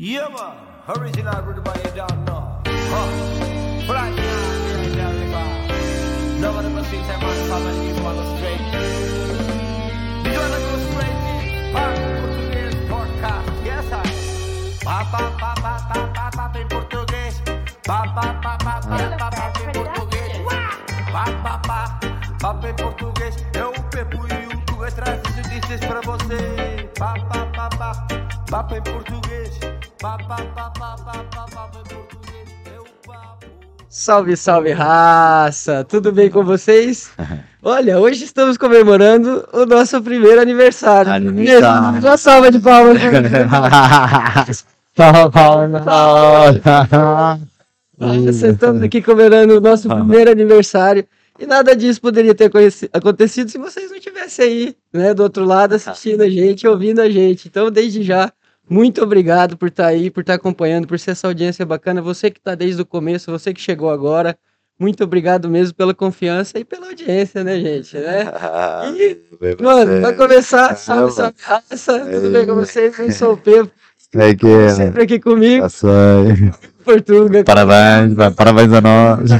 Yeah, man. Original brother by you down now. Huh. Fly down, yeah, yeah, river. No one ever sees a man family is one straight. This one goes straight in. Huh. Portuguese podcast. Yes, I. Pa, pa, pa, pa, pa, pa, pa, em português. Pa, pa, pa, pa, pa, pa, pa, em português. Pa, pa, pa, pa, em português. Eu pepo e o tu é traz pra você. Pa, pa, pa, pa, papo em português. Pa, pa, pa, pa, pa, pa, papo em português. Eu papo. Salve, salve raça! Tudo bem com vocês? Olha, hoje estamos comemorando o nosso primeiro aniversário. Aniversário. Uma salva de palmas. Nós estamos aqui comemorando o nosso primeiro aniversário. E nada disso poderia ter acontecido se vocês não estivessem aí, né, do outro lado, assistindo a gente, ouvindo a gente. Então, desde já, muito obrigado por estar aí, por estar acompanhando, por ser essa audiência bacana. Você que está desde o começo, você que chegou agora, muito obrigado mesmo pela confiança e pela audiência, né, gente? Né? E, mano, vai começar. Salve, salve, raça. Tudo bem com vocês? Eu sou o Pedro, é que é? sempre aqui comigo, sei. Portuga. Parabéns, pá, parabéns a nós.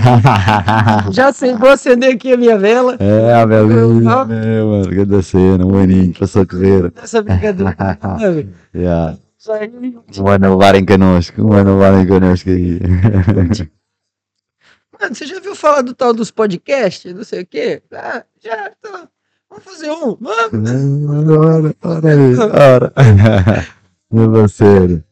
Já sei, vou acender aqui a minha vela. É, a beleza, é, mano, grande cena, um aninho, passou a correr. Essa brincadeira. Yeah. Um ano levarem connosco, um ano levarem connosco aí. Mano, você já viu falar do tal dos podcasts? Não sei o quê? Ah, já. Então, vamos fazer um. Vamos. Ora, ora, ora. Meu sério.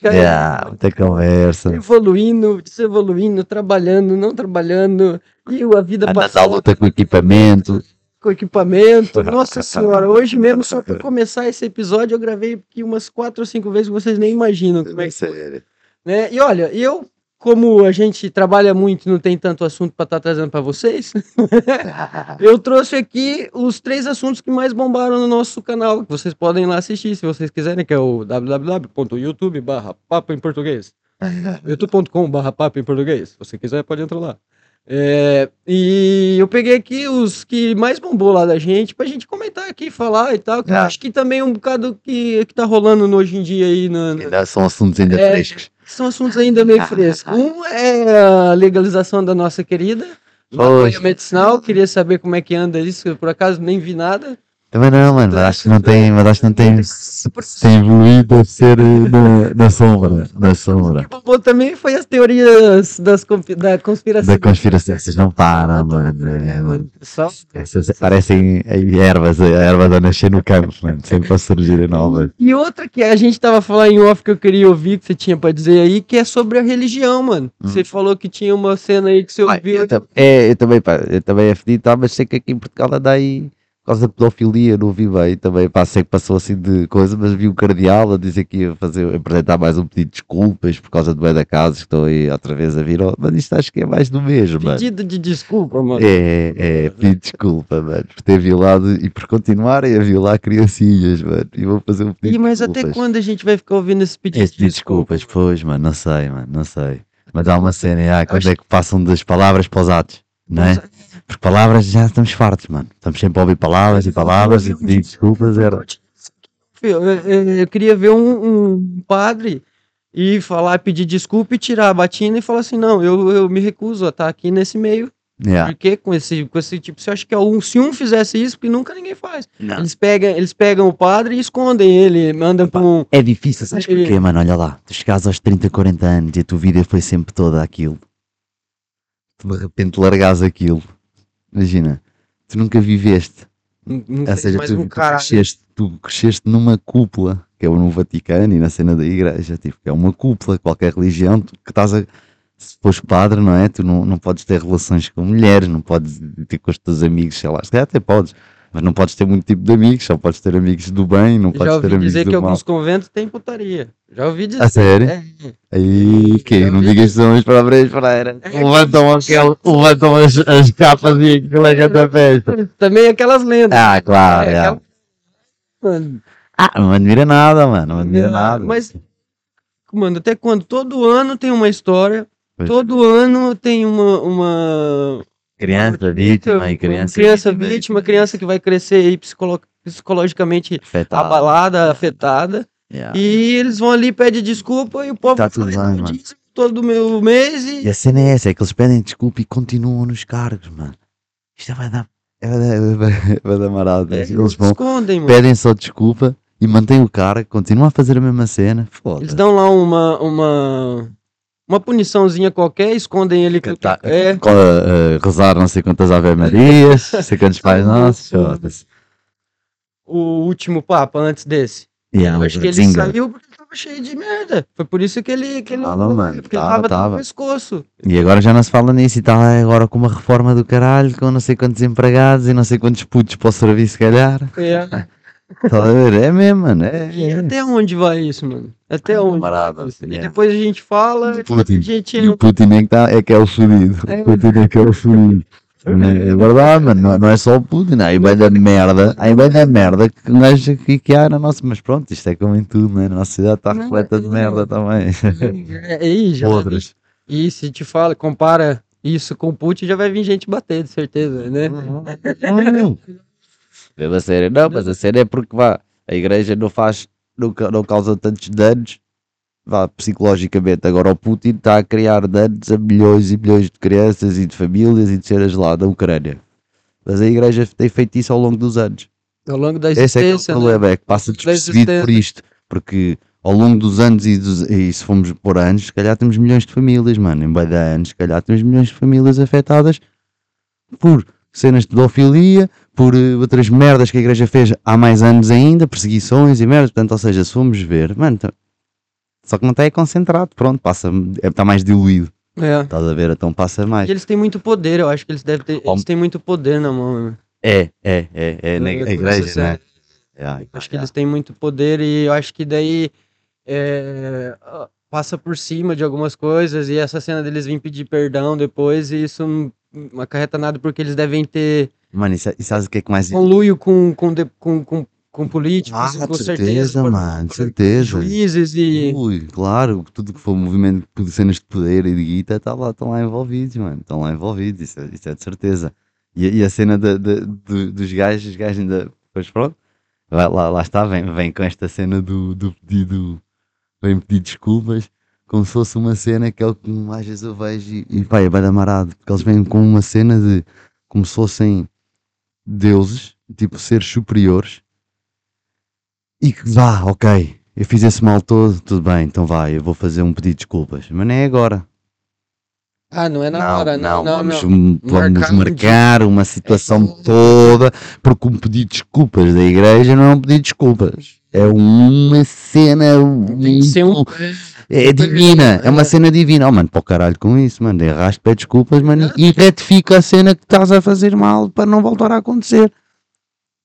Cara, Yeah, muita conversa. Evoluindo, desevoluindo, trabalhando, não trabalhando. E a vida à passando luta com equipamento. com equipamento. Nossa senhora, hoje mesmo, só para começar esse episódio, eu gravei aqui umas quatro ou cinco vezes que vocês nem imaginam como é que foi. né? E olha, eu, como a gente trabalha muito e não tem tanto assunto para estar trazendo para vocês, eu trouxe aqui os três assuntos que mais bombaram no nosso canal. que Vocês podem lá assistir se vocês quiserem, que é o www.youtube barra papo em português. youtube.com barra papo em português. Se você quiser, pode entrar lá. É, e eu peguei aqui os que mais bombou lá da gente pra gente comentar aqui, falar e tal. Que Ah. acho que também é um bocado que, que tá rolando hoje em dia aí na, na- Ainda são assuntos ainda É. frescos. São assuntos ainda meio frescos. Um é a legalização da nossa querida maconha medicinal. Queria saber como é que anda isso. Por acaso nem vi nada. Também não, mano, mas acho que não tem, mas acho que não tem, tem evoluído a ser eh, na, na sombra, na O sombra. que bombou também foi as teorias das, da conspiração. Da conspiração, essas não param, mano. é, mano. Só- Essas parecem aí ervas, eh, ervas a nascer no campo, mano, sempre a surgirem novas. E outra que a gente tava falando em off que eu queria ouvir, que você tinha pra dizer aí, que é sobre a religião, mano. Você falou que tinha uma cena aí que você Hum. Ouviu. eu, é, eu também, pá, eu também é fedido, tá, mas sei que aqui em Portugal anda aí causa da pedofilia, não vi bem também, pá, sei que passou assim de coisa, mas vi o cardeal a dizer que ia fazer, apresentar mais um pedido de desculpas por causa do bem da casa, que estou aí outra vez a vir, ó, mas isto acho que é mais do mesmo, mano. Pedido de desculpa, mano. É, é, pedir desculpa, mano, por ter violado e por continuarem a violar criancinhas, mano, e vou fazer um pedido E mas de até desculpas. quando a gente vai ficar ouvindo esse pedido Esse pedido de desculpas, pois, mano, não sei, mano, não sei. Mas há uma cena, ah, quando Acho- é que passam das palavras para os atos, não é? Porque palavras já estamos fartos, mano. Estamos sempre a ouvir palavras e palavras e pedir desculpas. Era... Eu, eu- eu queria ver um, um padre e falar, pedir desculpa e tirar a batina e falar assim, não, eu, eu me recuso a estar aqui nesse meio, Yeah. porque com esse, com esse tipo, você acha que é um, se um fizesse isso, porque nunca ninguém faz. Não. Eles pegam, eles pegam o padre e escondem ele, mandam para um... É difícil, sabes porquê, mano? Olha lá, tu chegares aos 30, 40 anos e a tua vida foi sempre toda aquilo. Tu de repente largares aquilo. Imagina, tu nunca viveste. Não Ou seja, tu, um tu cresceste, tu cresceste numa cúpula, que é no Vaticano e na cena da igreja, tipo, que é uma cúpula, qualquer religião, tu, que estás a, se fores padre, não é? Tu não, não podes ter relações com mulheres, não podes ter com os teus amigos, sei lá, se calhar até podes, mas não podes ter muito tipo de amigos, só podes ter amigos do bem, não Já podes ter ouvi amigos dizer do que mal. alguns conventos têm putaria. Já ouvi dizer. A sério? É. Aí, que não digas que são os parabéns para Levantam, aquele, levantam as, as capas e que da festa. Também aquelas lendas. Ah, claro, É, é. aquela- Mano, Ah, não admira nada, mano, não admira nada. Mas, mano, até quando? Todo ano tem uma história. Pois. Todo ano tem uma. uma Criança vítima e criança, criança vítima, criança que vai crescer aí psicolo- psicologicamente afetada. abalada, afetada. Yeah. E eles vão ali, pedem desculpa e o povo Tá tudo o mano. todo meu mês e. E a cena é essa, é que eles pedem desculpa e continuam nos cargos, mano. Isto vai dar. Vai dar, marado. É, Eles vão, escondem, mano. pedem só desculpa e mantêm o cara, continuam a fazer a mesma cena. Eles dão lá uma, uma, uma puniçãozinha qualquer, escondem ele que Tá, é. eh, rezar não sei quantas Ave Marias, não sei quantos pais nossos. O último Papa antes desse. Yeah, mas acho que ele zinga. saiu porque tava cheio de merda. Foi por isso que ele. Que ele Tava, mano, porque ele tava, tava, tava. no pescoço. E agora já não se fala nisso e está agora com uma reforma do caralho, com não sei quantos empregados e não sei quantos putos para o serviço, se calhar. É. Tá a ver? É mesmo, mano. É, é. até onde vai isso, mano? Até onde? Isso? E yeah. depois a gente fala, Putin. a gente. E o Putin é que, tá, é, que é o fudido. É. O Putin é que é o fudido. É verdade, mano. Não, não é só o Putin. Aí vai da merda. Aí vai da merda que um gajo aqui que há na nossa. Mas pronto, isto é como em tudo, né? A nossa cidade está repleta de é. merda também. É, aí já. Outras. E se te fala, compara isso com o Putin, já vai vir gente bater, de certeza, né? Mesmo a não, mas a sério é porque vá, a igreja não faz, não, não causa tantos danos, vá, psicologicamente. Agora o Putin está a criar danos a milhões e milhões de crianças e de famílias e de seres lá da Ucrânia. Mas a igreja tem feito isso ao longo dos anos. Ao longo da Esse é que é o existência. né? problema, é que passa despercebido por isto. Porque ao longo dos anos e, dos, e se formos por anos, se calhar temos milhões de famílias, mano. Em de anos, se calhar temos milhões de famílias afetadas por cenas de pedofilia, por eh, outras merdas que a igreja fez há mais anos ainda, perseguições e merdas. Portanto, ou seja, se formos ver, mano, tá- só que não está aí concentrado, pronto, passa, está mais diluído. É. Estás a ver? Então passa mais. E eles têm muito poder, eu acho que eles devem ter. Eles têm muito poder na mão. né? É, é, é, é, na igreja, né? é. É, Acho que eles têm muito poder e eu acho que daí é, ah, passa por cima de algumas coisas e essa cena deles vir pedir perdão depois e isso acarreta nada porque eles devem ter Mano, e sa- e sabes o que é mais. conluio com, com, de- com, com, com políticos, Ah, com de certeza, com- mano, de com certeza. juízes e Ui, claro, tudo que for movimento de cenas de poder e de guita está lá, estão lá envolvidos, mano. Estão lá envolvidos, isso, é- isso é de certeza. E, a- e a cena da- da- do- dos gajos, os gajos ainda. Pois pronto, lá, lá, lá está, vem, vem com esta cena do, do pedido. Vem pedir desculpas, como se fosse uma cena que é o que às vezes eu vejo e, e pá, é bem amarado, porque eles vêm com uma cena de. como se fossem deuses, tipo seres superiores, e que vá, ok, eu fiz esse mal todo, tudo bem, então vai, eu vou fazer um pedido de desculpas, mas não é agora. ah, não é na hora, não, não, vamos, não. vamos Marcar marcar uma situação toda, porque um pedido de desculpas da igreja não é um pedido de desculpas. É uma cena Tem que um é divina, é uma cena divina. Oh, mano, para o caralho com isso, mano. Erraste, pede desculpas, mano, e retifica a cena que estás a fazer mal para não voltar a acontecer.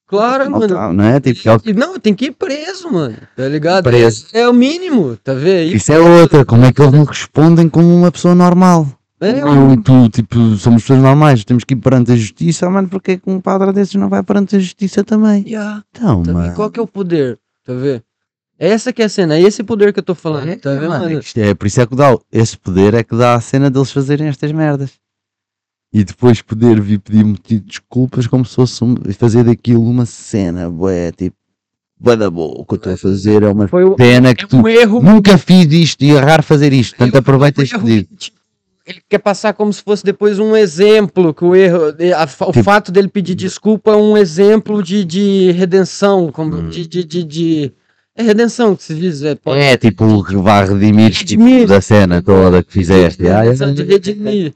claro, Não, mano. tá, não é? Tipo, é o- E não, tem que ir preso, mano. Tá ligado? Preso. É o mínimo, tá vendo? Isso é outra, como é que eles não respondem como uma pessoa normal? É, Não, tu, tipo, somos pessoas normais, temos que ir perante a justiça, mano, porque é que um padre desses não vai perante a justiça também? Yeah. Então, vendo? mano. Qual que é o poder? Tá vendo? Essa que é a cena, é esse poder que eu tô falando. tá vendo, Mano, mano? é, por isso é que dá, esse poder é que dá a cena deles fazerem estas merdas. E depois poder vir pedir-me tipo, desculpas como se fosse um- fazer daquilo uma cena, bué, tipo, bué da boa, o que eu estou a fazer é uma Foi o- pena que é tu um erro. nunca fiz isto e errar fazer isto, portanto aproveita um este pedido. Tipo, Ele quer passar como se fosse depois um exemplo, que o erro, a- o Tipo- fato dele pedir desculpa é um exemplo de, de redenção, como Hum. de, de, de, de- É redenção que se diz, é, pode- É tipo vai redimir tipo, Redimir. da cena toda que fizeste. Ai, redenção de redimir.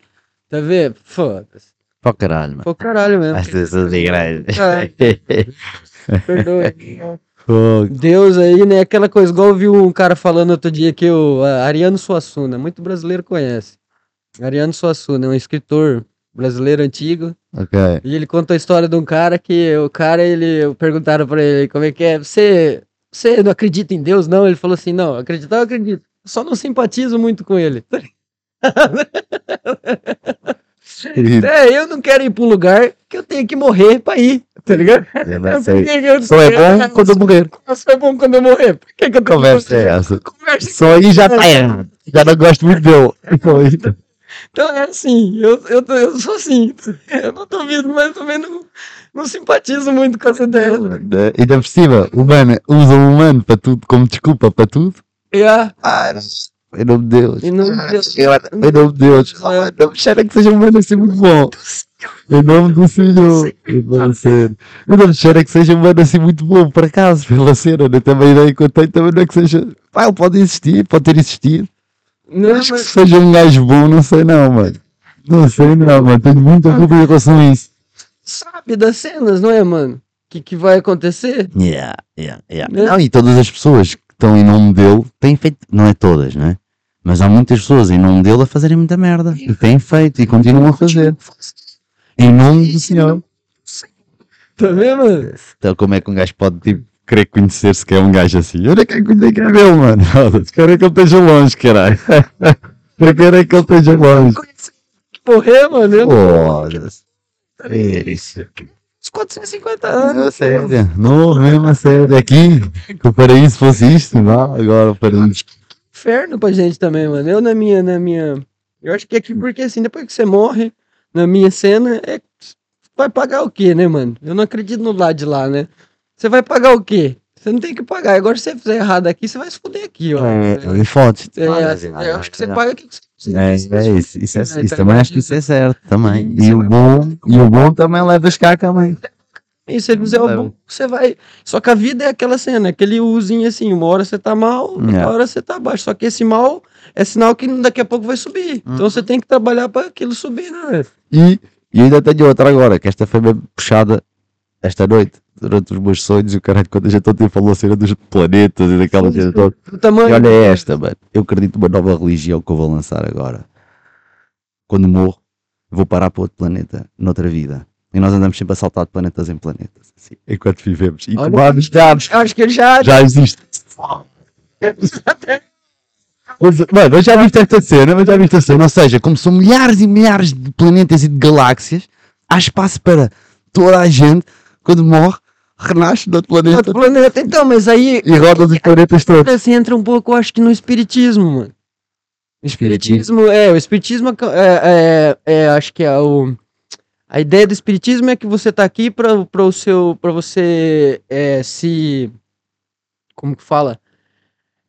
Tá vendo? Foda-se. O caralho, mano. Pô, caralho mesmo. As pessoas da igreja. Perdoe. Deus aí, né? Aquela coisa, igual eu vi um cara falando outro dia que o Ariano Suassuna, muito brasileiro conhece. Ariano Suassuna, é um escritor brasileiro antigo. ok. E ele conta a história de um cara que o cara, ele perguntaram pra ele como é que é. Você, você não acredita em Deus, não? Ele falou assim: não, acreditar eu acredito. Só não simpatizo muito com ele. É, eu não quero ir pra um lugar que eu tenho que morrer pra ir, tá ligado? Eu não sei. eu- Só é bom quando eu morrer. Só é bom quando eu morrer. Por que, que eu Conversa é essa? Conversa Só aí já está errado. Já não gosto muito dele. Foi. Então é assim, eu, eu, eu sou assim. Eu não duvido, mas também não, não simpatizo muito com essa ideia. Né? E ainda por cima, o humano usa o humano para tudo, como desculpa para tudo. Yeah. Ah, em nome de Deus. Em nome de Deus. Eu- Em nome de Deus. Ah, não me que seja um humano assim muito bom. Em nome do Senhor. Eu não. Eu não me que seja um humano assim muito bom, por acaso, pela cena. né? Também eu tenho também não é que seja. Pá, ele pode existir, pode ter existido. Não, Acho que mas, seja um gajo bom, não sei não, mano. Não sei não, mano. Tenho muita dúvida em relação a isso. sabe das cenas, não é, mano? Que, que vai acontecer? Yeah, yeah, yeah. Né? Não, e todas as pessoas que estão em nome dele têm feito, não é todas, não é? Mas há muitas pessoas em nome dele a fazerem muita merda. E têm feito e continuam a fazer. Em nome do Senhor. Tá vendo, mano? Então como é que um gajo pode tipo, querer conhecer-se que é um gajo assim? Eu nem quero conhecer que é meu, mano. Quero é que ele esteja longe, caralho. Eu quero é que ele esteja longe. Morrer, mano. Eu Foda-se. É isso. Uns 450 anos. Não, sério. Não, mesmo a sério. Aqui, que o paraíso fosse isto, não? Agora o paraíso. inferno pra gente também, mano. Eu na minha, na minha. Eu acho que aqui, porque assim, depois que você morre, na minha cena, é. Vai pagar o quê, né, mano? Eu não acredito no lado de lá, né? Você vai pagar o quê? Você não tem que pagar. Agora, se você fizer errado aqui, você vai se fuder aqui, ó. É, é fotos. É, eu acho que você paga aqui. É, é isso, isso, é, É, isso tá também ligado? acho que isso é certo também. Isso E é o bom, e o bom também leva as cá também. E se ele fizer o Leva. bom, você vai. Só que a vida é aquela cena, aquele uzinho assim, uma hora você tá mal, outra É. hora você tá baixo. Só que esse mal é sinal que daqui a pouco vai subir. Então Uhum. você tem que trabalhar pra aquilo subir, né? E, e ainda tenho outra agora, que esta foi bem puxada esta noite, durante os meus sonhos, e o caralho, quando a gente ontem falou a cena dos planetas e daquela cena toda. Tamanho. E olha esta, mano. Eu acredito numa nova religião que eu vou lançar agora. Quando morro, vou parar para outro planeta, noutra vida. E nós andamos sempre a saltar de planetas em planetas, assim, enquanto vivemos. E Olha- tomamos dados. Acho que já. Já existe. Mano, eu já viste esta cena, mas já viste esta cena. Ou seja, como são milhares e milhares de planetas e de galáxias, há espaço para toda a gente, quando morre, renasce de outro planeta Outro planeta. Então, mas aí. e roda os planetas todos. Você entra um pouco, eu acho que no espiritismo, mano. O espiritismo, é, o espiritismo é, é, é, acho que é o. A ideia do espiritismo é que você tá aqui para o seu, para você é, se, como que fala,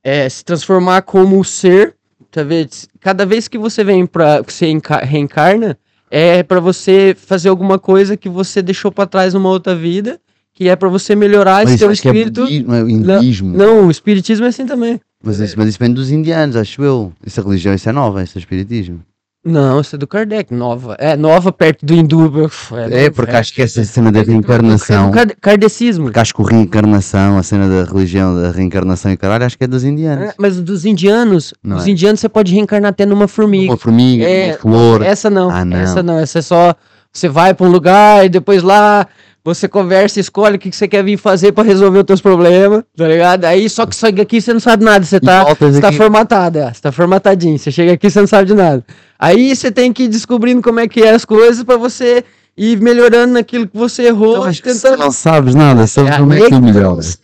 é, se transformar como ser, tá vendo? Cada vez que você vem para, que você enca- reencarna, é para você fazer alguma coisa que você deixou para trás numa outra vida, que é para você melhorar Mas esse teu é espírito. budismo, é hinduísmo. Não, o espiritismo é assim também. Mas, isso, mas isso vem dos indianos, acho eu. Essa religião, isso é nova, esse espiritismo. Não, isso é do Kardec, nova. É, nova perto do hindu. uf, É, porque acho que essa cena da É reencarnação. Kard- Kardecismo. Porque acho que o reencarnação, a cena da religião da reencarnação e caralho, acho que é dos indianos. É, mas dos indianos, Não os é? indianos você pode reencarnar até numa formiga. Uma formiga, É, uma flor. Essa não, Ah, não. essa não, essa é só você vai para um lugar e depois lá você conversa, escolhe o que que você quer vir fazer para resolver os teus problemas, tá ligado? Aí só que só que aqui você não sabe nada, você tá, você tá formatado, é, você tá formatadinho, você chega aqui você não sabe de nada. Aí você tem que ir descobrindo como é que é as coisas para você ir melhorando naquilo que você errou, Então, acho que se tentando não sabes nada, sabes É, como é que tu melhoras.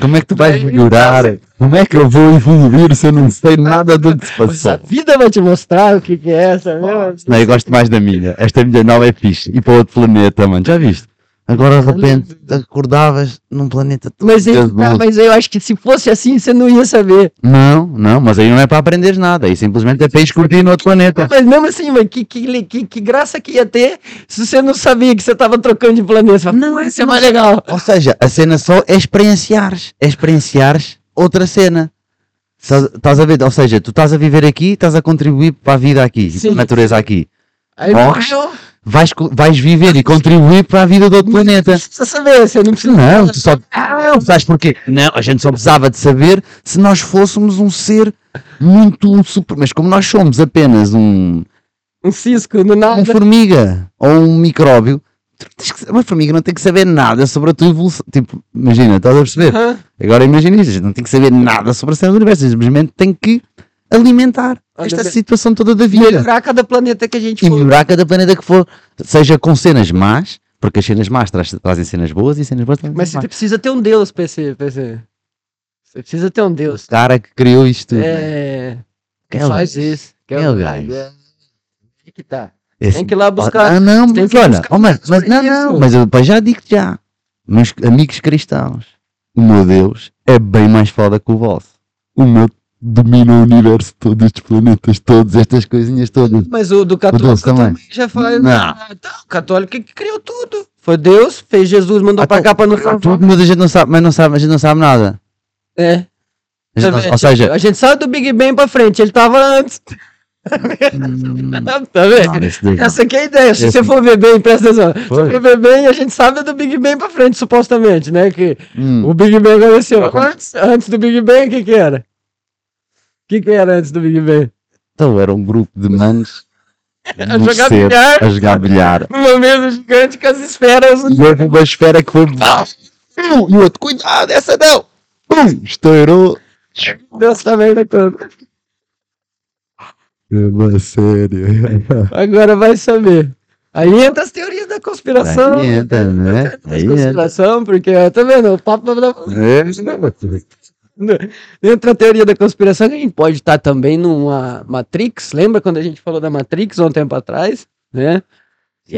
Como é que tu vais melhorar? Como é que eu vou evoluir se eu não sei nada do que se Pois a passou? vida vai te mostrar o que, que é essa mesmo. Não, eu gosto mais da minha. Esta minha nova é fixe. E para outro planeta, mano. Já viste? Agora de repente acordavas num planeta todo Mas, aí, Deus tá, mas eu acho que se fosse assim, você não ia saber. Não, não, mas aí não é para aprenderes nada. Aí simplesmente é para ir curtir no outro planeta. Mas mesmo assim, mano, que, que, que, que graça que ia ter se você não sabia que você tava trocando de planeta. Fala, não, isso é mais legal. Ou seja, a cena só é experienciares. É experienciares outra cena. Estás a ver? Ou seja, tu estás a viver aqui, estás a contribuir para a vida aqui, para a natureza aqui. Aí Morres. Vais, vais viver e contribuir para a vida do outro planeta. precisa saber, você não precisa. Não, tu só. Ah, sabes porquê? Não, a gente só precisava de saber se nós fôssemos um ser muito super. Mas como nós somos apenas um, Um cisco, no uma nada. formiga ou um micróbio, que- uma formiga não tem que saber nada sobre a tua evolução. Tipo, imagina, estás a perceber? Agora imagina gente não tem que saber nada sobre a cena do universo, simplesmente tem que alimentar esta Olha, situação toda da vida. Melhorar cada planeta que a gente E for. melhorar cada planeta que for, seja com cenas más, porque as cenas más tra- trazem cenas boas e cenas boas trazem Mas cenas você más. precisa ter um Deus pra esse. Você precisa ter um Deus. O cara que criou isto né? É. Que Quem é faz isso. Que Quem é o gajo? Aí que tá. Esse- Tem que ir lá buscar. Ah, não, mas ir olha, buscar oh, mas, mas não, não, mas eu já digo já. Meus amigos cristãos, o meu Deus é bem mais foda que o vosso. O meu domina o universo todo, estes planetas todos, estas coisinhas todas. Mas o do católico Deus também. também já faz. Não. Ah, Então, o católico que criou tudo. Foi Deus, fez Jesus, mandou pra cá pra nos salvar. Tudo, mas a gente não sabe, mas não sabe, a gente não sabe nada. É. A gente Tá não- ou seja, a gente sabe do Big Bang pra frente, ele tava antes. tá vendo? não, não. Essa aqui é a ideia. Se Esse- você for ver bem, presta atenção. Se Foi. for ver bem, a gente sabe do Big Bang pra frente, supostamente, né? Que Hum, o Big Bang aconteceu. Antes, antes do Big Bang, o que que era? O que que era antes do Big Bang? então era um grupo de manos A jogar cedo, bilhar. a jogar bilhar. Uma mesa gigante com as esferas. E houve uma esfera que foi. E o outro, cuidado, essa não! Pum, estourou. Dessa merda toda. É uma sério. Agora vai saber. Aí entra as teorias da conspiração. Aí entra, né? Aí entra. conspiração, porque, tá vendo? O papo da... É, Entra a teoria da conspiração que a gente pode estar também numa Matrix. Lembra quando a gente falou da Matrix há um tempo atrás? Né?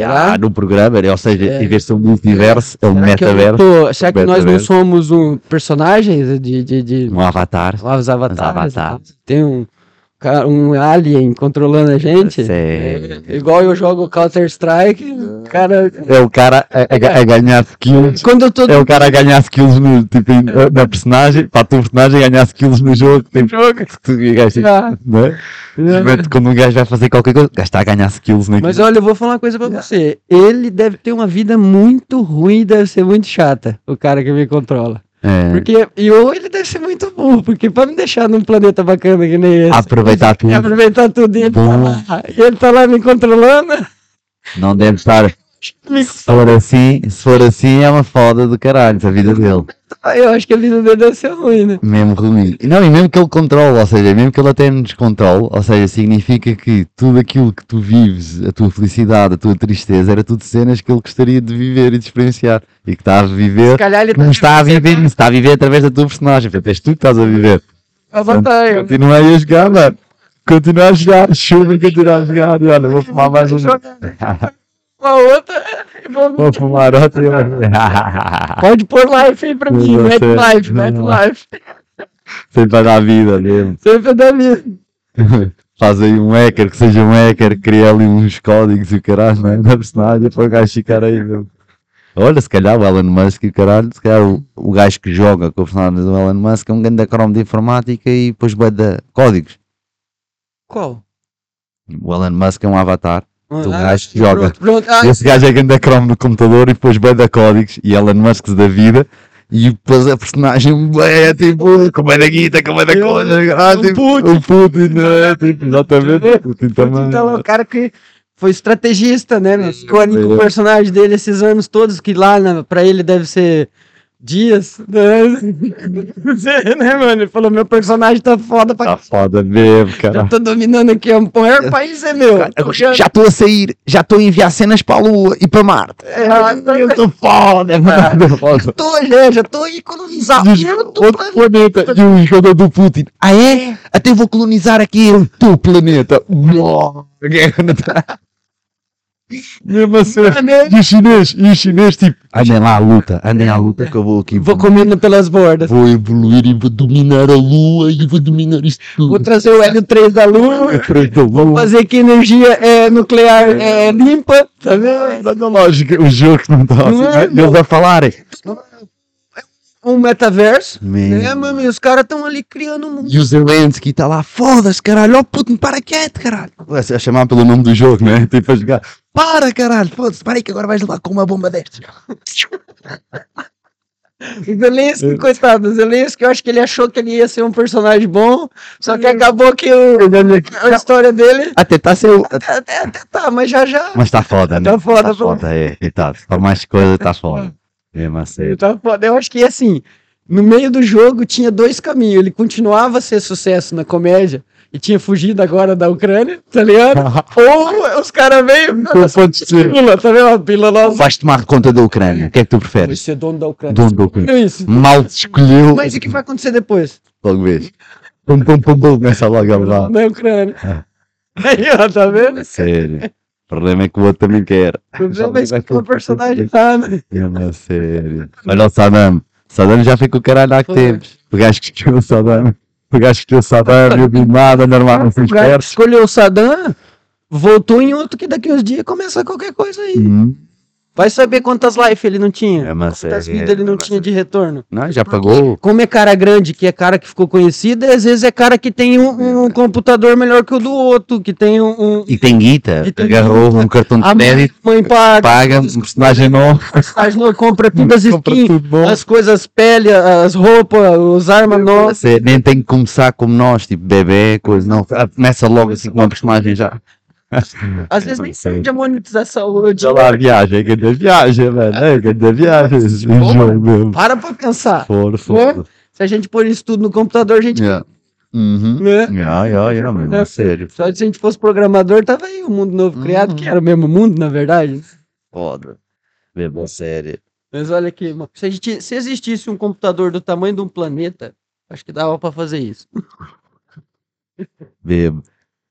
Ah, no programa, né? ou seja, É. em vez de ser um multiverso, é um Será metaverso, tô- será que nós não Metaverso. somos um personagens de, de, de um avatar. os avatares? avatares. Tem um, um alien controlando a gente? É, igual eu jogo Counter Strike, cara. É o cara a, a- a ganhar skills. Quando eu tô É o cara a ganhar skills no, tipo, na personagem, para a tua personagem ganhar skills no jogo. Tipo, jogo, que tu, e gajo, tipo, Ah, não é? Simplesmente Quando um gajo vai fazer qualquer coisa, gajo está a ganhar skills naquilo. Mas olha, eu vou falar uma coisa pra você. Ele deve ter uma vida muito ruim e deve ser muito chata, o cara que me controla. É, Porque, e ou ele deve ser muito burro, porque pra me deixar num planeta bacana que nem esse, aproveitar tudo. aproveitar tudo, e ele, tá Bom. lá, e ele tá lá me controlando, Não deve estar. Se for assim, se for assim é uma foda do caralho, a vida dele. eu acho que a vida dele deve ser ruim, né? Mesmo ruim. E Não, e mesmo que ele controle, ou seja, mesmo que ele até nos controle, ou seja, significa que tudo aquilo que tu vives, a tua felicidade, a tua tristeza, era tudo cenas que ele gostaria de viver e de experienciar. E que está a Se viver, calhar ele não está a viver, não está a viver através da tua personagem. Portanto, és tu que estás a viver. a batalha. Continua aí a jogar, mano. Continua a jogar, chuva continua a jogar. E olha, vou fumar mais um. Uma outra, e vou- fumar outra e pode pôr life aí pra mim, Você- mete life, mete life, Sempre vai dar vida mesmo. sempre da vida. Faz aí um hacker, que seja um hacker, cria ali uns códigos e o caralho, não é? Na personagem para o gajo ficar aí mesmo. Olha, se calhar o Elon Musk e o caralho, se calhar o, o gajo que joga com o personagem do Elon Musk é um grande cromo de informática e depois vai dar códigos. Qual? O Elon Musk é um avatar. Do Ah, gajo que joga. Pronto, pronto. Ah, Esse gajo é grande cromo no computador e depois vai dar códigos e Elon Musk da vida. E depois a personagem é tipo, como é da guita, como é da coisa, ah, o tipo, Putin. o Putin, não é? Tipo, exatamente, o Putin também. Então é o cara que foi estrategista, né? Ficou ali com o é. personagem dele esses anos todos, que lá na, pra ele deve ser dias. Né, né mano? Ele falou: meu personagem tá foda pra Tá foda mesmo, Já cara. tô dominando aqui, ó, o maior país é meu. Tô já- Já estou a sair, já estou a enviar cenas para a Lua e para Marte. É, Eu estou foda, mano. Foda. tô, já, já tô. E os- Outro planeta. E o jogador do Putin. Ah é? Até vou colonizar aqui o teu planeta. Uau. Mesmo assim. E o chinês, e o chinês tipo. Andem lá à luta, andem à luta que eu vou aqui. Vou comendo pelas bordas. Vou evoluir e vou dominar a lua e vou dominar isto Vou tudo. trazer o Hélio 3 da Lua. Lua. Fazer que energia é, nuclear é limpa. Tá vendo? Dá lógica, o jogo que não está assim, Não é, né? Eles a falarem. Um metaverso. Man. Né, mano? E os caras estão ali criando um mundo. E o Zelensky está lá, foda-se, caralho, ó Putin, para quieto, caralho. A chamar pelo nome do jogo, né? Tipo a jogar, para, caralho, foda-se, para aí que agora vais levar com uma bomba destas. O Zelensky, coitado, o Zelensky, eu acho que ele achou que ele ia ser um personagem bom, só que acabou que o, a história dele. Até ser. o- Até, até, até tá, mas já já. Mas está foda, né? Tá foda, Tá foda, é, coitado. Para mais coisa, está foda. É, mas é. Tá foda. Eu acho que assim, no meio do jogo tinha dois caminhos. Ele continuava a ser sucesso na comédia e tinha fugido agora da Ucrânia, tá ligado? Ou os caras veio. Pila, tá vendo? Pila nossa. Vais tomar conta da Ucrânia, o que é que tu Vai preferes? ser dono da Ucrânia. Dono da Ucrânia. Isso. Mal escolheu. Mas o que vai acontecer depois? Logo vês. Pum, pum, pum, pum, começa logo a levar. Na Ucrânia. Aí, ó, tá vendo? Sério. O problema é que o outro também quer. O problema é que o personagem tá, né? É sério. Olha o Saddam. Saddam já foi com o caralho há que tempos. O gajo que escolheu o Saddam. O gajo que escolheu o Saddam e o Bin Laden armaram-se O os cara que pertos. escolheu o Saddam, voltou em outro que daqui uns dias começa qualquer coisa aí. Hum, Vai saber quantas lives ele não tinha. É uma quantas série, vidas ele é não uma tinha de retorno. Não, já pagou. Como é cara grande, que é cara que ficou conhecido, às vezes é cara que tem um, um computador melhor que o do outro, que tem um. um E tem guita. Agarrou um cartão de crédito, mãe paga, paga um personagem novo. faz no- compra todas as skins, tudo as coisas, pele, as roupas, os armas novas. Nem tem que começar como nós, tipo bebê, coisa. Não, começa logo assim com uma personagem já. Às vezes nem perde a monetização. Já lá viagem, é grande viagem, velho. É grande viagem. esse jogo mesmo. Para pra pensar. Fora, fora. Se a gente pôr isso tudo no computador, a gente. Yeah. Uhum. Né? Yeah, yeah, yeah, mano. É. Sério. Só se a gente fosse programador, tava aí o mundo novo criado, Uhum. que era o mesmo mundo, na verdade. Foda. Mesmo sério. Mas olha aqui, se, gente- se existisse um computador do tamanho de um planeta, acho que dava pra fazer isso. Bebo.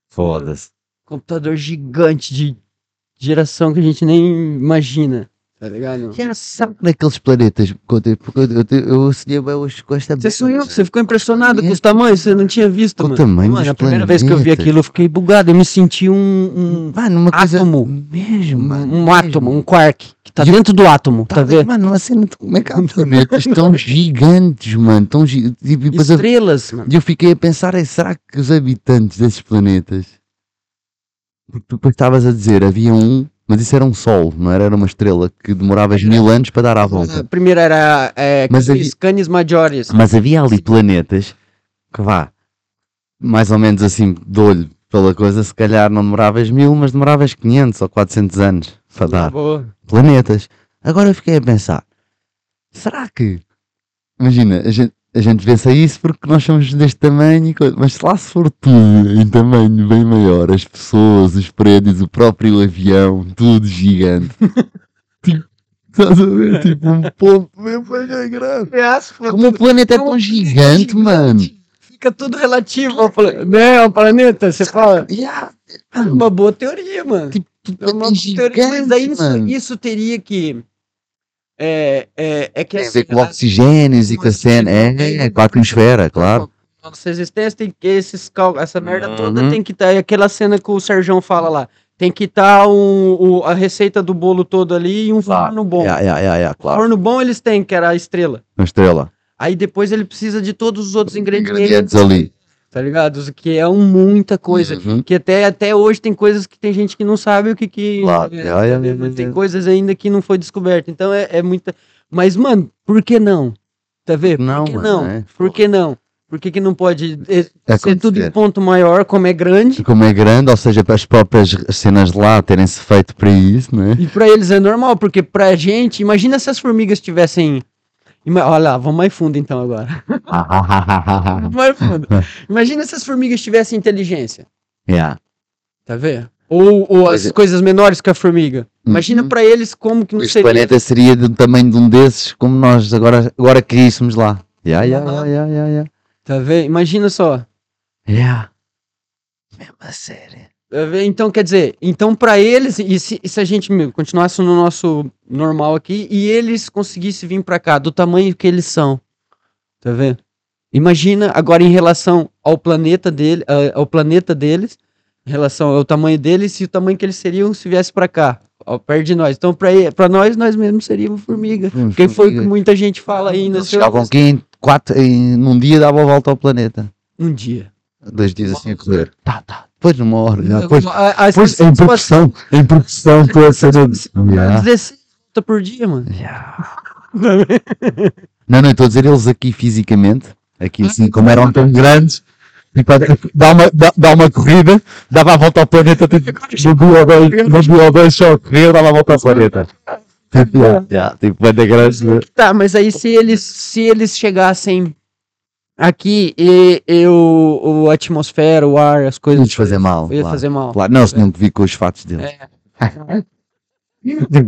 Foda-se. Computador gigante de geração que a gente nem imagina. Tá ligado? Já sabe naqueles planetas. Porque eu, porque eu, eu, eu hoje com esta Você sonhou, você ficou impressionado com os tamanhos, você não tinha visto, Com o mano. tamanho Mano, a primeira vez que eu vi planetas. aquilo, eu fiquei bugado. Eu me senti um, um, Mano, uma coisa. átomo. Mesmo, mano. um mesmo. átomo, um quark, que tá dentro do átomo, tá vendo? Mano, de como é que há planetas tão gigantes, mano. Tão gi... e depois eu, Estrelas, mano. e eu fiquei a pensar, é, será que os habitantes desses planetas. Porque tu depois estavas a dizer, havia um, mas isso era um sol, não era? Era uma estrela que demoravas mil anos para dar à A volta. primeira era é, Mas havia- Canis Majores. Mas havia ali planetas que vá, mais ou menos assim, de olho pela coisa, se calhar não demoravas mil, mas demoravas 500 ou 400 anos para dar. Boa. planetas. Agora eu fiquei a pensar, será que, imagina, a gente, a gente pensa isso porque nós somos deste tamanho, mas se lá se for tudo em tamanho bem maior, as pessoas, os prédios, o próprio avião, tudo gigante. tipo, estás a ver? Tipo um ponto mesmo bem grande. Como o planeta é tão gigante, mano. Fica tudo relativo ao planeta. Né, ao planeta, você fala. Yeah. É uma boa teoria, mano. Tipo, É uma é boa teoria, mas aí isso, isso teria que. É, é, é que Tem a assim, ver com oxigênios e com a cena. É, com a atmosfera, claro. Nossa existência tem que esses essa merda toda Uhum. tem que estar. aquela cena que o Serjão fala lá. Tem que estar a receita do bolo todo ali e um forno bom. Yeah, yeah, yeah, yeah, claro. Forno bom eles têm, que era a estrela. Uma estrela. Aí depois ele precisa de todos os outros ingredientes, Ingredientes ali. Tá ligado? Que é um, muita coisa. Uhum. Que até, até hoje tem coisas que tem gente que não sabe o que que... Claro. é, Yeah, yeah, yeah, tem yeah. coisas ainda que não foi descoberto. Então é, é muita... Mas, mano, por que não? Tá vendo? Não, por que mano, não? é. Por que não? Por que, que não pode é, ser Acontecer. tudo em ponto maior, como é grande? Como é grande, ou seja, para as próprias cenas lá terem-se feito para isso, né? E pra eles é normal, porque pra gente... Imagina se as formigas tivessem... Olha lá, vamos mais fundo então agora. Mais fundo. Imagina se as formigas tivessem inteligência. yeah. Tá vendo? Ou, ou as é. coisas menores que a formiga. Imagina Uhum. pra eles como que não Este seria. planeta seria do tamanho de um desses, como nós agora, agora caíssemos lá. Yeah, yeah, yeah, yeah, yeah, yeah. Tá vendo? Imagina só. Yeah. Mesmo a sério. Tá vendo? Então, quer dizer, então pra eles, e se, e se a gente continuasse no nosso normal aqui, e eles conseguissem vir pra cá, do tamanho que eles são. Tá vendo? Imagina agora em relação ao planeta dele, ao planeta deles, em relação ao tamanho deles, e o tamanho que eles seriam se viesse pra cá, ó, perto de nós. Então, pra, pra nós, nós mesmos seríamos formiga. Porque foi o que muita gente fala aí nesse Chegavam aqui em quatro, em, num dia dava a volta ao planeta. um dia. Dois dias assim a correr. Tá, tá. Depois numa hora. Já, depois, A- a- depois, se- em produção, em produção, estou a ser. Yeah. 16 volta por dia, mano. Não, não, estou a dizer eles aqui fisicamente, aqui assim, como eram tão grandes, tipo, dá uma, dá, dá uma corrida, dava a volta ao planeta, tipo, no dia ou dois, só correr, dava a volta ao planeta. Tipo, yeah, yeah, tipo, grande. né? Tá, mas aí se eles, se eles chegassem aqui e, e o, a atmosfera, o ar, as coisas. Nos fazer mal. Ia fazer mal. Claro, não, se não vi com os fatos dele. É.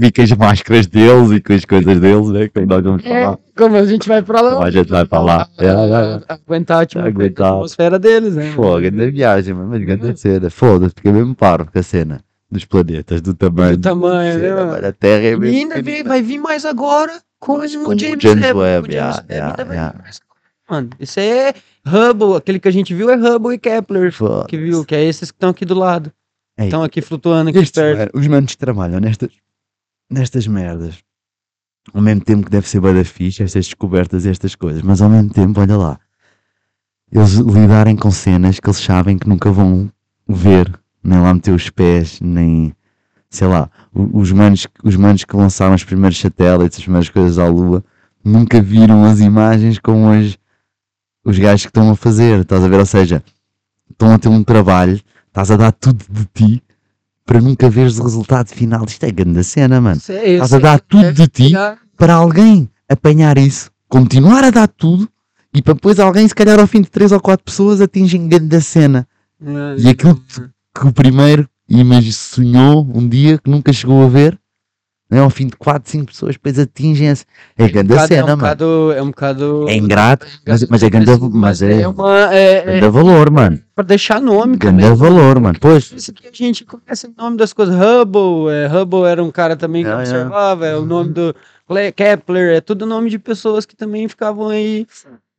Fica as máscaras deles e com as coisas deles, né? Como nós vamos É, falar. como a gente vai pra lá. Como a gente vai pra lá. É, é, é. Aguentar a Aguentar. atmosfera deles, né? Fogo, grande viagem, mano, mas grande cena. Foda-se, fiquei mesmo paro com a cena dos planetas, do tamanho. Do tamanho, da né, cena, mano? mano, A Terra é E ainda vem, vai vir mais agora com, com o James, James Webb. James yeah, yeah, yeah. Mano, isso aí é Hubble, aquele que a gente viu é Hubble e Kepler, Foda-se. que viu, que é esses que estão aqui do lado. Ei, Estão aqui flutuando aqui perto. mano, os manos que trabalham nestas, nestas merdas, ao mesmo tempo que deve ser bué da fixe, estas descobertas e estas coisas, mas ao mesmo tempo, olha lá, eles lidarem com cenas que eles sabem que nunca vão ver, nem lá meter os pés, nem, sei lá, os manos, os manos que lançaram os primeiros satélites, as primeiras coisas à Lua, nunca viram as imagens como as, os gajos que estão a fazer, estás a ver? Ou seja, estão a ter um trabalho, estás a dar tudo de ti para nunca veres o resultado final. Isto é grande cena, mano. É- Estás a dar tudo de ti para alguém apanhar isso, continuar a dar tudo e para depois alguém, se calhar ao fim de três ou quatro pessoas, atingem grande cena. E aquilo que, o primeiro imagi- sonhou um dia que nunca chegou a ver, né, ao fim de quatro, cinco pessoas, depois atingem esse. É grande Cada- é cena, um mano. bocado, é um bocado. É ingrato, mas, mas é grande, mas é, É uma. É, é valor, mano. pra deixar nome Grande também. valor, mano. Pois, Isso que a gente conhece o nome das coisas. Hubble, é, Hubble era um cara também que É, é. observava, é o nome do Kepler, é tudo nome de pessoas que também ficavam aí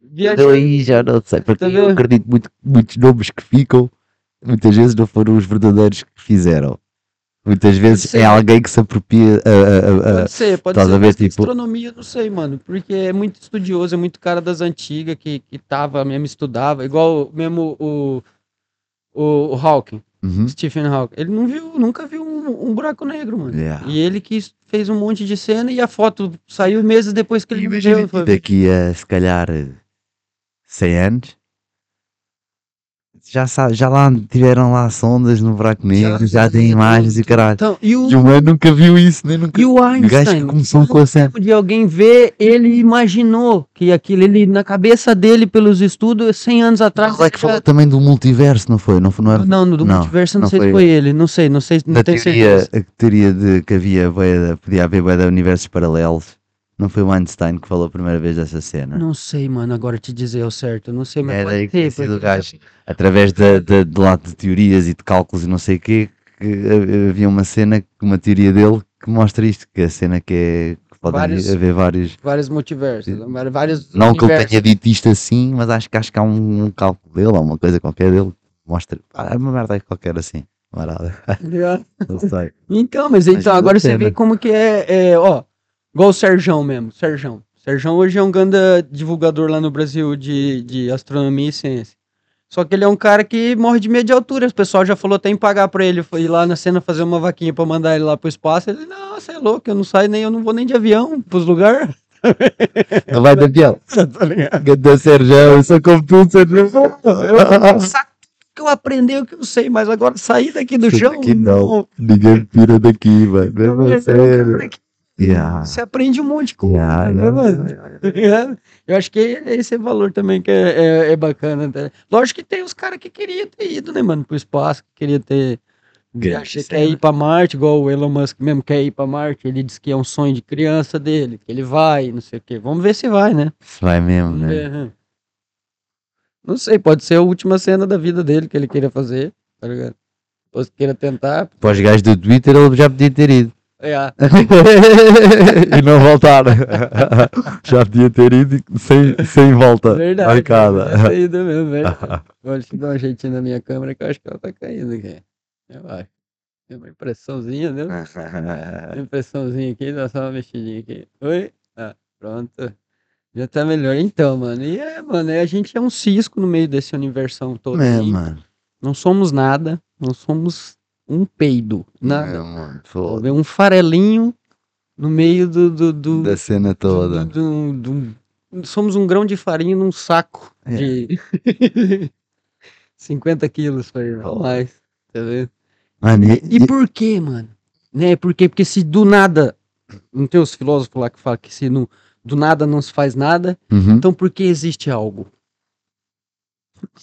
viajando. aí já não sei, porque eu acredito muito que muitos nomes que ficam, muitas vezes não foram os verdadeiros que fizeram. Muitas vezes é alguém que se apropria a- a- a- Pode ser, pode ser. a ver, mas tipo- Astronomia, não sei, mano. Porque é muito estudioso, é muito cara das antigas que, que tava mesmo, estudava. Igual mesmo o, o, o Hawking, Uhum. Stephen Hawking. Ele não viu, nunca viu um, um buraco negro, mano. Yeah. E ele que fez um monte de cena e a foto saiu meses depois que ele Imagina que Foi- daqui a se calhar 100 anos já, já lá tiveram lá sondas no buraco negro, já, já, tem já, imagens e caralho. Então, e o, E o mano nunca viu isso, nem nunca. e o O gajo que Einstein? começou com a cena. de alguém ver, ele imaginou que aquilo, ele, na cabeça dele, pelos estudos, 100 anos atrás. Ele é que ele falou já- também do multiverso, não foi? Não, foi, não era Não, do Não, multiverso, não, não sei foi se foi ele, não sei, não sei, não da tenho teoria, certeza. a teoria de que havia podia haver bué de universos paralelos. Não foi o Einstein que falou a primeira vez dessa cena? Não sei, mano, agora te dizer o certo, não sei, mas Era aí pode ter. sido porque- o gajo. Através da, de lá de teorias e de cálculos e não sei o quê, que ha- havia uma cena, uma teoria dele que mostra isto, que a cena que é que podem Vários- haver vários. Vários multiversos, vários- vários Não que ele universos. tenha dito isto assim, mas acho que acho que há um, um cálculo dele, ou uma coisa qualquer dele, que mostra. Ah, é uma merda qualquer assim. Marada. Não sei. Então, mas então, agora você vê como que é, é, ó, igual o Serjão mesmo, Serjão. Serjão hoje é um grande divulgador lá no Brasil de, de astronomia e ciência. Só que ele é um cara que morre de medo de altura. O pessoal já falou até em pagar pra ele ir lá na cena fazer uma vaquinha pra mandar ele lá pro espaço. Ele, não, você é louco, eu não saio nem, eu não vou nem de avião pros lugares. Não vai ter piada. tá ligado? Ganda Sérgio, eu sou como tu, Sérgio. Saco que eu aprendi o que eu sei, mas agora sair daqui do Sair chão. daqui não. Ninguém pira daqui. Mesmo a sério. Yeah. Você aprende um monte de coisa, Yeah, né, yeah? Eu acho que esse é valor também que é, é, é bacana. Tá? Lógico que tem os caras que queriam ter ido, né, mano, pro espaço, que queria ter. Grande quer ir pra Marte, igual o Elon Musk mesmo quer ir pra Marte. Ele disse que é um sonho de criança dele, que ele vai, não sei o quê. Vamos ver se vai, né? Vai mesmo, Vamos né? ver, né? Não sei, pode ser a última cena da vida dele que ele queira fazer, tá ligado? Depois queira tentar. Para gajos do Twitter ele já podia ter ido. É, ah, e não voltar. já podia ter ido sem, sem volta. verdade. Do mesmo, verdade. Olha, deixa eu dar um jeitinho na minha câmera que eu acho que ela tá caindo aqui. Eu acho. Tem uma impressãozinha, né? Uma impressãozinha aqui, dá só uma mexidinha aqui. Oi? Ah, pronto. Já tá melhor. Então, mano. E é, mano, é, a gente é um cisco no meio desse universão todo. É, aí. mano. Não somos nada. Não somos um peido. Nada. É, mano. Foda. Um farelinho no meio do. do, do Da cena toda. do- do- do- somos um grão de farinha num saco É. de 50 quilos, foi Oh. mais. Tá vendo? Mano, e, E por quê, mano? Né? Por quê? Porque se do nada. Não tem os filósofos lá que falam que se não, do nada não se faz nada, Uhum. então por que existe algo?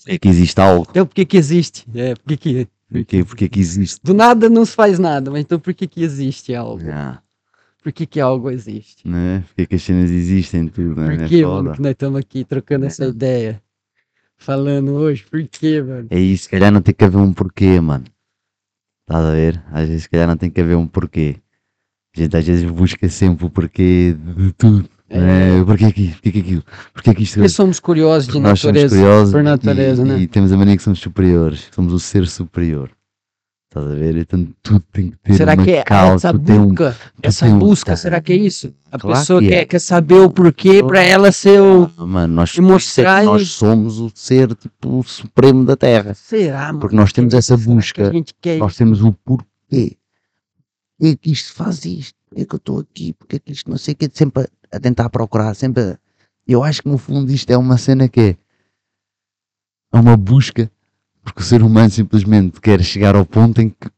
É que existe algo. Então por que existe? É, por que que Porque, porque que existe. Do nada não se faz nada, mas então por que que existe algo? Ah, Por que que algo existe? né? Porque que as cenas existem tudo, né? Por É que, foda. mano, que nós estamos aqui trocando essa ideia? Falando hoje, por que, mano? É isso, se calhar não tem que haver um porquê, mano. Estás a ver? Às vezes, se calhar não tem que haver um porquê. A gente às vezes busca sempre o porquê de tudo. É. Porquê aqui? Porquê que aquilo? Porquê que isto Porque somos curiosos de nós somos natureza. curiosos por e- natureza, e, né? e temos a mania que somos superiores, que somos o ser superior. Estás a ver? Então tudo tem que ter Será uma que é causa, essa tem um- busca? essa um- busca, será que é isso? A Claro pessoa que é. quer, quer saber o porquê pra ela ser o. Ah, Mano, nós, mostrar é que nós somos o ser tipo supremo da Terra. Será, mano? Porque nós temos essa Será que busca. Quer Nós temos o porquê. Porquê é que isto faz isto? Porquê é que eu estou aqui? Porquê é que isto não sei o que? Sempre a, tentar procurar, sempre Eu acho que no fundo isto é uma cena que é. É uma busca. Porque o ser humano simplesmente quer chegar ao ponto em que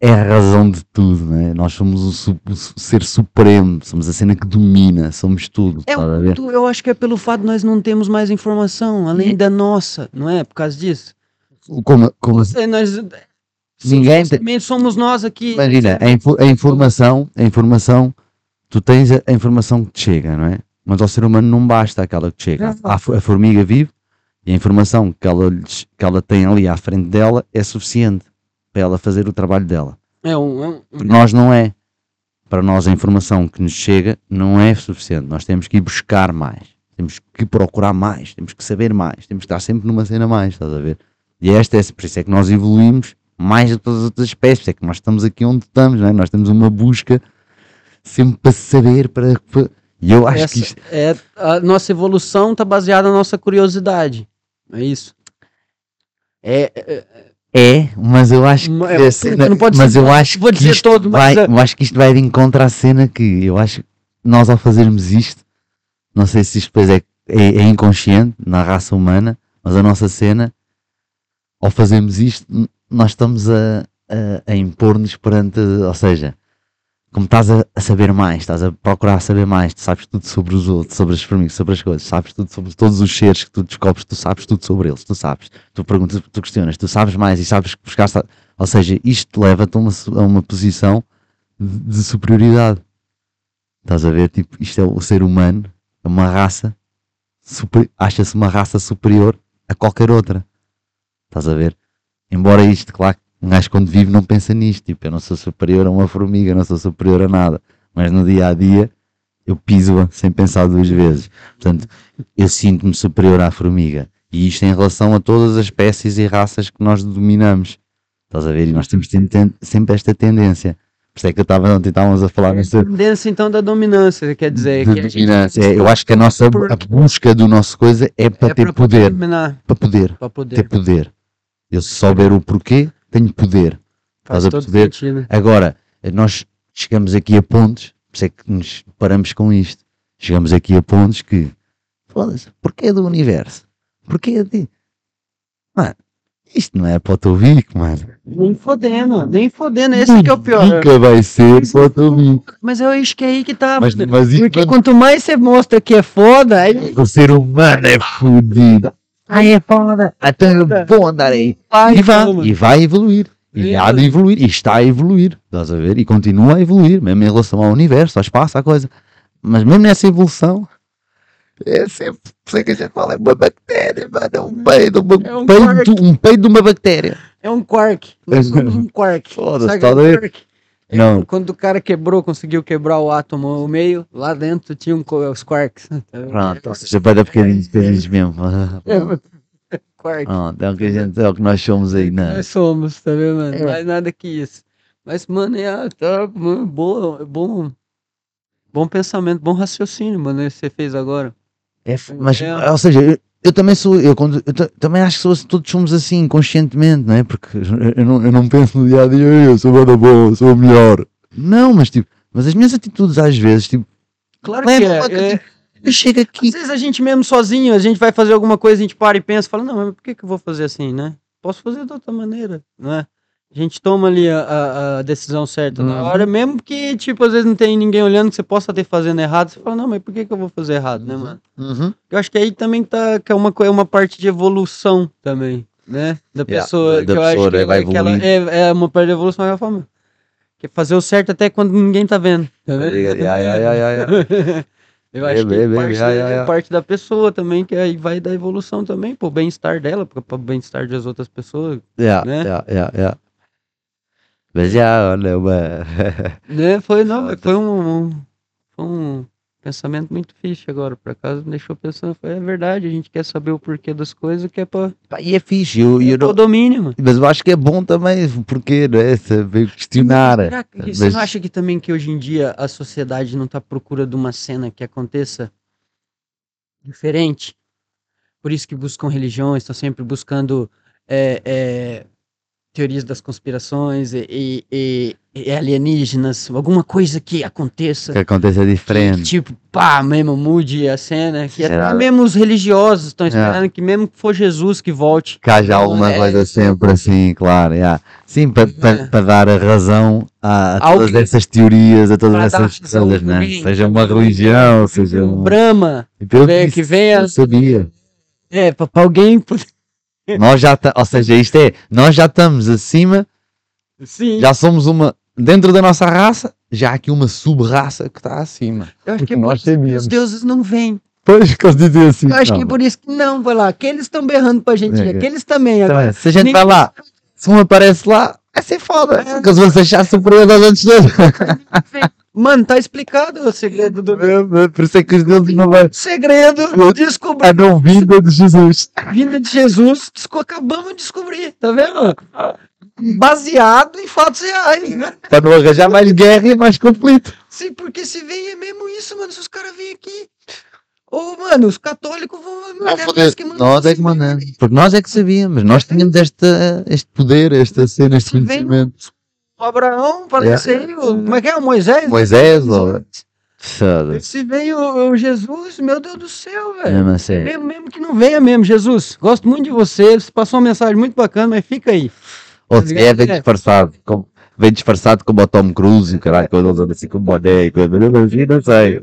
é a razão de tudo, não é? Nós somos o, o ser supremo, somos a cena que domina, somos tudo. É, tu- eu acho que é pelo fato de nós não termos mais informação, além da nossa, não é? Por causa disso. Como, como assim? Nós, Ninguém tem- simplesmente somos nós aqui. Imagina, a, info- a informação, a informação, tu tens a, a informação que te chega, não é? Mas ao ser humano não basta aquela que te chega. A, a formiga vive e a informação que ela, lhes- que ela tem ali à frente dela é suficiente para ela fazer o trabalho dela. É um, é um- Para nós não é. Para nós a informação que nos chega não é suficiente. Nós temos que ir buscar mais. Temos que procurar mais. Temos que saber mais. Temos que estar sempre numa cena mais, estás a ver? E esta é, por isso é que nós evoluímos mais que todas as outras espécies. É que nós estamos aqui onde estamos, não é? Nós temos uma busca sempre para saber, para... E eu acho essa que isto... é a nossa evolução está baseada na nossa curiosidade. É isso. É, é, É, mas eu acho que é, a cena- não pode mas ser- eu acho vou que dizer todo, vai, mas é- eu acho que isto vai de encontro à cena que eu acho que nós ao fazermos isto, não sei se isto depois é, é, é inconsciente na raça humana, mas a nossa cena, ao fazermos isto, nós estamos a, a, a impor-nos perante, ou seja, como estás a, a saber mais, estás a procurar saber mais, tu sabes tudo sobre os outros, sobre as formigas, sobre as coisas, sabes tudo sobre todos os seres que tu descobres, tu sabes tudo sobre eles, tu sabes, tu perguntas, tu questionas, tu sabes mais e sabes que buscaste, ou seja, isto leva-te a uma, a uma posição de, de superioridade. Estás a ver? Tipo, isto é o ser humano, é uma raça, acha-se uma raça superior a qualquer outra. Estás a ver? Embora isto, claro, um gajo quando vive não pensa nisto. Tipo, eu não sou superior a uma formiga, eu não sou superior a nada. Mas no dia a dia eu piso-a sem pensar duas vezes. Portanto, eu sinto-me superior à formiga. E isto em relação a todas as espécies e raças que nós dominamos. Estás a ver? E nós temos sempre esta tendência. Por isso é que eu estava ontem estávamos a falar é a nessa tendência então da dominância, quer dizer, que a gente- dominância. É, Eu acho que a nossa a busca do nosso coisa é para é ter poder. Para poder. pra poder. Ter poder. Eu se souber o porquê, tenho poder. Faz estás a perceber? sentido. Agora, nós chegamos aqui a pontos, por isso é que nos paramos com isto. Chegamos aqui a pontos que, foda-se, porquê do universo? Porquê de. Mano, isto não é para o teu bico, mano. Nem fodendo, nem fodendo, esse que é o pior. Nunca vai ser para o teu bico. Mas eu acho que é aí que tá. Mas, mas Porque quanto mais você mostra que é foda, aí o ser humano é fodido. Ai, é foda. Até eu vou andar aí. vai, E vai, e vai evoluir. E É. há de evoluir. E está a evoluir. Estás a ver? E continua a evoluir, mesmo em relação ao universo, ao espaço, à coisa. Mas mesmo nessa evolução, é sempre. É que a gente fala, é uma bactéria, mano. É um peido, uma, É um peido, um peido de uma bactéria. É um quark. Nós somos um quark. Foda-se, tá doido? quark? É, Não. Quando o cara quebrou, conseguiu quebrar o átomo ao meio, lá dentro tinha um, os quarks. Pronto, ou seja, para pequeninos, pequeninos mesmo. É, quark. Pronto, é o que a gente, é o que nós somos aí, não é? Nós somos, tá vendo, mano? É. Mais nada que isso. Mas, mano, é, tá, mano, boa, bom, bom pensamento, bom raciocínio, mano, que você fez agora. É, mas, É. ou seja, eu, também sou, eu, eu ta- também acho que sou, assim, todos somos assim, conscientemente, não é? Porque eu, não, eu não penso no dia a dia, eu sou bada boa, sou o melhor. Não, mas tipo, mas as minhas atitudes às vezes, tipo, Claro que é. Uma é. eu chego aqui, Às vezes a gente mesmo sozinho, a gente vai fazer alguma coisa, a gente para e pensa, fala, não, mas por que, que eu vou fazer assim, né? Posso fazer de outra maneira, não é? A gente toma ali a, a- a decisão certa na Uhum. hora, mesmo que, tipo, às vezes não tem ninguém olhando, que você possa estar fazendo errado, você fala, não, mas por que, que eu vou fazer errado, né, mano? Uhum. Eu acho que aí também tá, que é uma, é uma parte de evolução também. né? Da Yeah, pessoa, da que eu acho que, né, vai que ela é, é uma parte da evolução, é a forma. Que é fazer o certo até quando ninguém tá vendo. Tá vendo? Yeah, yeah, yeah, yeah, Eu acho Bem, que bem, parte, yeah, da, yeah, yeah. parte da pessoa também, que aí vai da evolução também, pro bem-estar dela, pro, pro bem-estar das outras pessoas, Yeah, Né? yeah, yeah, yeah. Mas já, olha, uma... né? Foi, não, foi um, um- foi um pensamento muito fixe agora, por acaso me deixou pensando, foi, é verdade, a gente quer saber o porquê das coisas, que é pra, E é fixe, eu, é eu não- domínio, mano. mas eu acho que é bom também, porque, não é? Saber questionar. Será que- Você Mas- não acha que também que hoje em dia a sociedade não está à procura de uma cena que aconteça diferente? Por isso que buscam religiões, estão sempre buscando é, é, teorias das conspirações e, e- e- alienígenas, alguma coisa que aconteça. Que aconteça que, diferente. tipo, pá, mesmo mude a cena. Que Será? até mesmo os religiosos estão É. esperando que mesmo que for Jesus que volte. Que haja alguma É. coisa sempre assim, claro. yeah. Sim, para É. dar a razão a, a todas essas teorias, a todas essas coisas, né? Seja uma religião, seja um. Brahma, vê- disse, que venha. eu sabia. É, pra alguém. Nós já, ou seja, isto é, nós já estamos acima, Sim. já somos uma, dentro da nossa raça, já há aqui uma sub-raça que está acima. Eu acho que é nós que sabíamos. os deuses não vêm. Pois que eles dizem assim. Eu acho que é não. por isso que não, vai lá. Aqueles estão berrando pra gente, É, é. aqueles também. Então, Agora, é, se a gente ninguém- vai lá, se um aparece lá, vai ser foda. Porque eles vão se achar superior aos outros dois. Mano, tá explicado o segredo do. Por isso é que os deuses não vão. Segredo, descobri. A não vinda de Jesus. A vinda de Jesus, desco- acabamos de descobrir, tá vendo? Baseado em fatos reais, né? Para não arranjar mais guerra e mais conflito. Sim, porque se vem é mesmo isso, mano. Se os caras vêm aqui. Ô, mano, os católicos vão. Não, é foder. nós que mandamos Nós é que mandamos. Porque nós é que sabíamos. Nós tínhamos esta, este poder, esta cena, este Se vem conhecimento. O Abraão, faleceu. Como é que é? O Moisés? Moisés, ou. Foda-se. Se vem o, Jesus, meu Deus do céu, velho. Mesmo a sério. Mesmo, mesmo que não venha mesmo, Jesus. Gosto muito de você. Você passou uma mensagem muito bacana, mas fica aí. Ou Tá se ligado? é, vem disfarçado. Como, vem disfarçado como o Tom Cruise o caralho, andam assim com boné coisa. Eu não sei.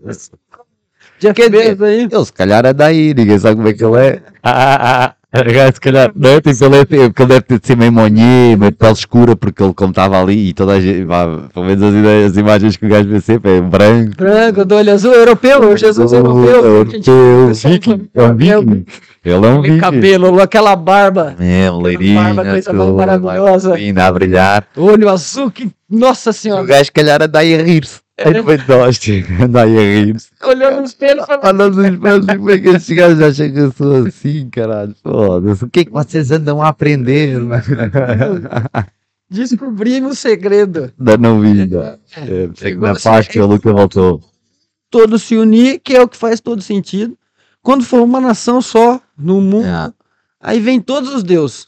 Já fez aí. Ele se calhar anda aí, ninguém sabe como é que ele é. Ah, ah, ah. Se calhar, não é? Tipo, ele, é, tipo, ele deve ter de ser meio monhê, meio de pele escura, porque ele, como estava ali e toda a gente, vá, pelo menos as, ideias, as imagens que o gajo vê sempre é branco. Branco, do olho azul, europeu, o Jesus europeu. europeu, viking, é um viking. Ele é um viking. cabelo, aquela barba, É, um leirinho, barba, coisa maravilhosa. Ainda a brilhar. olho azul, que. Nossa O senhora. gajo, se calhar, anda aí a rir-se. É depois de nós, anda aí a rir-se. Olhando no espelho, falando. Olha nos espelhos, como é que estes gajos acham que eu sou assim, caralho? Foda-se. O que é que vocês andam a aprender, mano? Descobrimos o segredo. Da não vinda. É, sei que na Páscoa ele nunca voltou. Todos se unir, que é o que faz todo sentido. Quando for uma nação só no mundo, É. aí vem todos os deuses.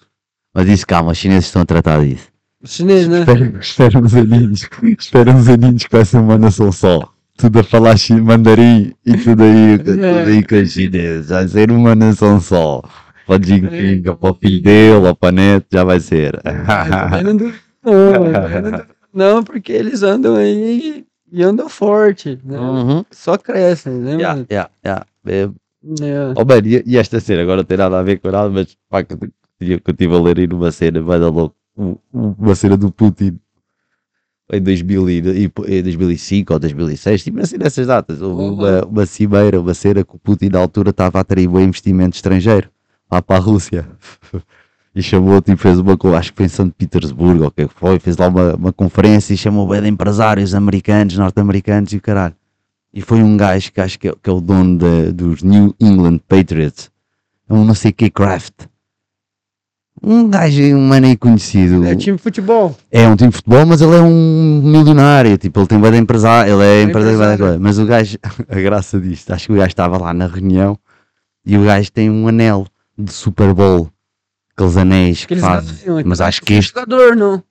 Mas isso, calma, os chineses estão a tratar disso. Os chineses, né? Espera, uns aninhos. Espera uns aninhos que vai ser uma nação só. Tudo a falar mandarim e tudo aí, tudo aí com os chineses. Vai ser uma nação só. Para o Jinping, para o filho dele, ou para a neto, já vai ser. Não não, porque eles andam aí e andam forte, né? Uhum. Só crescem, né? Yeah, yeah, yeah. É, É. Oh, mano, e, e esta cena agora não tem nada a ver com nada, mas pá, que eu estive a ler aí numa cena, vai dar louco, um- um- uma cena do Putin em 2000 e, em 2005 ou 2006, tipo assim nessas datas, houve uma, uma cimeira, uma cena que o Putin na altura estava a atrair um investimento estrangeiro lá para a Rússia. E chamou, tipo, fez uma, acho que foi em São Petersburgo, ou o que é que foi, fez lá uma, uma conferência e chamou bem de empresários americanos, norte-americanos e o caralho. E foi um gajo que acho que é, que é o dono da- dos New England Patriots. É um não sei que Craft. Um gajo, um mano aí conhecido. É time de futebol. É um time de futebol, mas ele é um milionário. Tipo, ele tem bem de empresário. Ele é, É empresário. empresário. Mas o gajo, a graça disto, acho que o gajo estava lá na reunião e o gajo tem um anel de Super Bowl. Aqueles anéis que ganham, Mas acho que este jogador, não.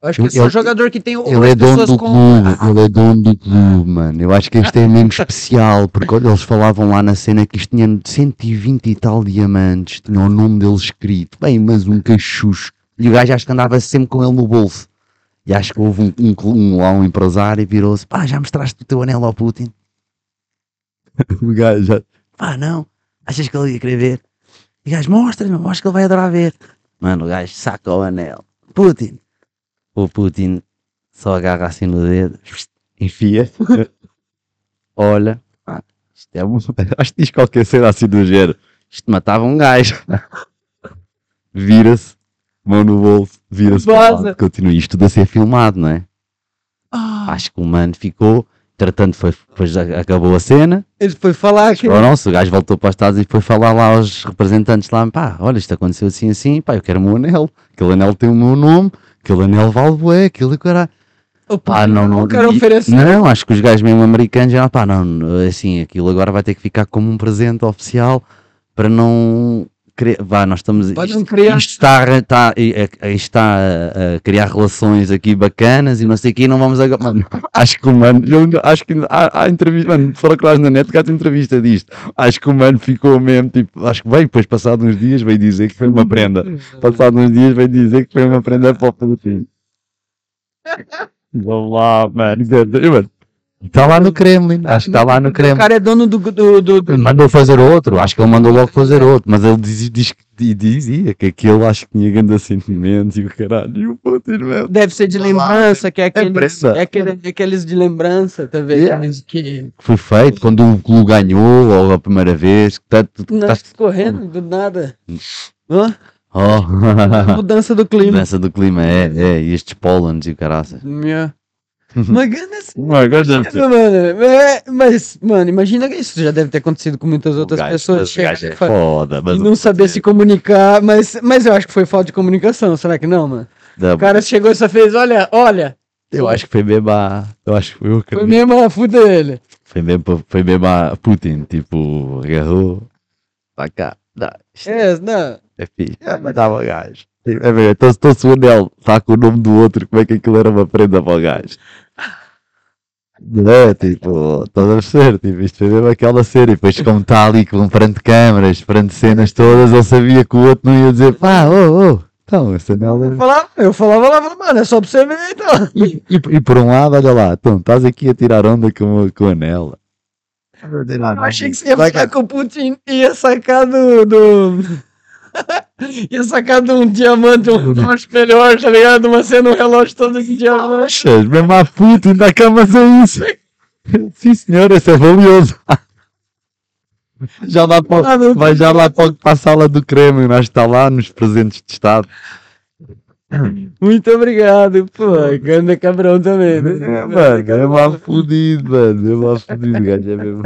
Acho que esse é o Ele- jogador que tem o- Ele é dono pessoas do com- clube, ele é dono do clube, mano. Eu acho que este é mesmo especial, porque olha, eles falavam lá na cena que isto tinha 120 e tal diamantes, tinha o nome dele escrito, bem, mas um cachucho. E o gajo acho que andava sempre com ele no bolso. E acho que houve um, um, um lá, um empresário, e virou-se, pá, já mostraste o teu anel ao Putin? o gajo já, pá, não, achas que ele ia querer ver? E o gajo, mostra-lhe, meu, acho que ele vai adorar ver. Mano, o gajo saca o anel. Putin. O Putin só agarra assim no dedo, enfia, olha. Ah, isto é. Acho que diz qualquer cena assim do género. Isto matava um gajo. Vira-se, mão no bolso, vira-se para o Vaza. lado, continua isto tudo a ser filmado, não é? Acho que o mano ficou, tratando foi, depois acabou a cena, Ele foi falar que. ou não, se o gajo voltou para os Estados e foi falar lá aos representantes lá, pá, olha, isto aconteceu assim assim, pá, eu quero o meu anel, aquele anel tem o meu nome, aquele anel vale bué, aquele caralho. Opa, Pá, não, não, o cara e- ofereceu. não, acho que os gajos mesmo americanos já, pá, não, assim, aquilo agora vai ter que ficar como um presente oficial para não vá, nós estamos, Para isto, criar- isto está, a- está, a- a- está a, a criar relações aqui bacanas e não sei o que, não vamos agora, mano, acho que o mano, acho que há, há entrevista, mano, fora claro na net, que há entrevista disto, acho que o mano ficou mesmo, tipo, acho que veio, depois passado uns dias veio dizer que foi uma prenda, passado uns dias veio dizer que foi uma prenda para o Putin. Vamos lá, mano. Mano, Está lá no Kremlin, acho que está lá no O Kremlin. cara é dono do. do, do, do- Mandou fazer outro, acho que ele mandou logo fazer outro, mas ele diz, diz, que- dizia que aquele acho que tinha grandes sentimentos e o caralho, e o Putin, meu. Deve ser de lembrança, que é aqueles, é aquele, aqueles de lembrança, tá vendo? Yeah. Que. Foi feito quando o clube ganhou, ou a primeira vez, que tá, tu Nós estás- correndo do nada. Hã? Oh, Mudança do clima. mudança do clima, é, é, e estes pólenes e o caraças. Minha. Mas, assim, Mano, gosto de- mano, é, mas, mano, imagina que isso já deve ter acontecido com muitas O outras gajo- pessoas. o gajo é foda, mas e não saber se comunicar, mas, mas eu acho que foi falta de comunicação, será que não, mano? da- O cara chegou e só fez, olha, olha, eu acho que foi mesmo a, eu acho que foi que foi mesmo a fuder ele. Foi mesmo, foi mesmo a Putin, tipo, agarrou, tá cá, isto É, não, é é, mas dava gajo. É ver, então se se o anel está com o nome do outro, como é que aquilo era uma prenda para o gajo? Não é, tipo, estás a perceber, tipo, isto foi mesmo aquela cena, e depois como está ali com perante câmaras, perante cenas todas, ele sabia que o outro não ia dizer, pá, ô, ô, então, esse anel eu é... falava, eu falava lá, mano, é só pra você ver, então. E, e- e por um lado, olha lá, então, estás aqui a tirar onda com, o- com o anel. Eu achei que você ia ficar com o Putin e ia sacar do. do... ia sacar de um diamante, um relógio melhor, tá ligado? Uma cena, um relógio todo de diamante. Mesmo a Putin da cama sem isso. Sim, senhor, esse é valioso. Já lá para, Ah, vai já lá para, para a sala do Kremlin, acho que está lá nos presentes de Estado. Muito obrigado, pô. Ganda cabrão também. né? É, mano, é mal fudido, mano. É mal fudido, gajo, é mesmo.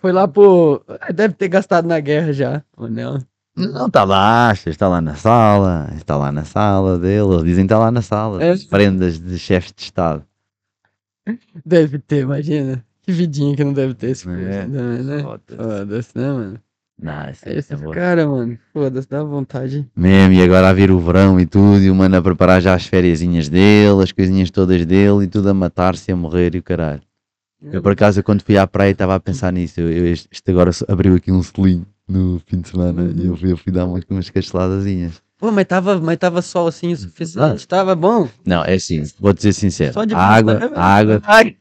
Foi lá pro. Deve ter gastado na guerra já, o anel. Não, está lá, achas, está lá na sala, está lá na sala dele, eles dizem que está lá na sala. É. As prendas de chefes de Estado. Deve ter, imagina. Que vidinha que não deve ter esse É. coisa também, né? Foda-se. Né, mano? Não, isso é caras, mano. Foda-se, dá vontade. Mesmo, e agora a vir o verão e tudo, e o mano a preparar já as fériasinhas dele, as coisinhas todas dele, e tudo a matar-se e a morrer e o caralho. Eu por acaso, quando fui à praia, estava a pensar nisso. Eu, este, este agora abriu aqui um selinho no fim de semana e eu fui, eu fui dar umas, umas casteladazinhas. Pô, mas tava, mas tava sol assim o suficiente, tava bom. Não, é assim, vou-te ser sincero. Só de a água, né, a água, Ai,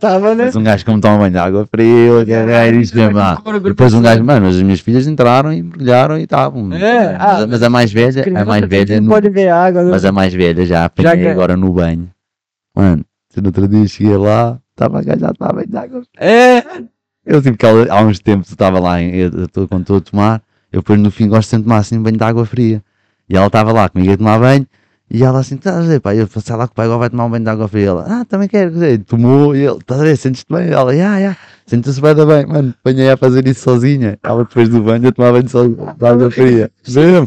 tava, né? mas um gajo como toma banho de água fria, caralho, isto mesmo lá. Depois um gajo, mano, as minhas filhas entraram e mergulharam e estavam. É, ah, mas, mas a mais velha, a mais velha, não pode ver água, né? Mas a mais velha já apanhei Já agora no banho. Mano, se no outro dia cheguei lá, estava a já estava banho de água. É, Eu tipo que há uns tempos eu estava lá, em- eu, eu quando estou a tomar, eu depois no fim gosto de tomar assim banho de água fria. E ela estava lá comigo a tomar banho e ela assim, estás a ver, pá, eu sei lá que o pai agora vai tomar um banho de água fria. Ela, ah, também quero, quer dizer, tomou e ele, estás a ver, sentes-te bem? Ela, já, já, sente-se bem da bem, mano, apanhei a fazer isso sozinha. Ela depois do banho a tomar banho de água fria. Mesmo.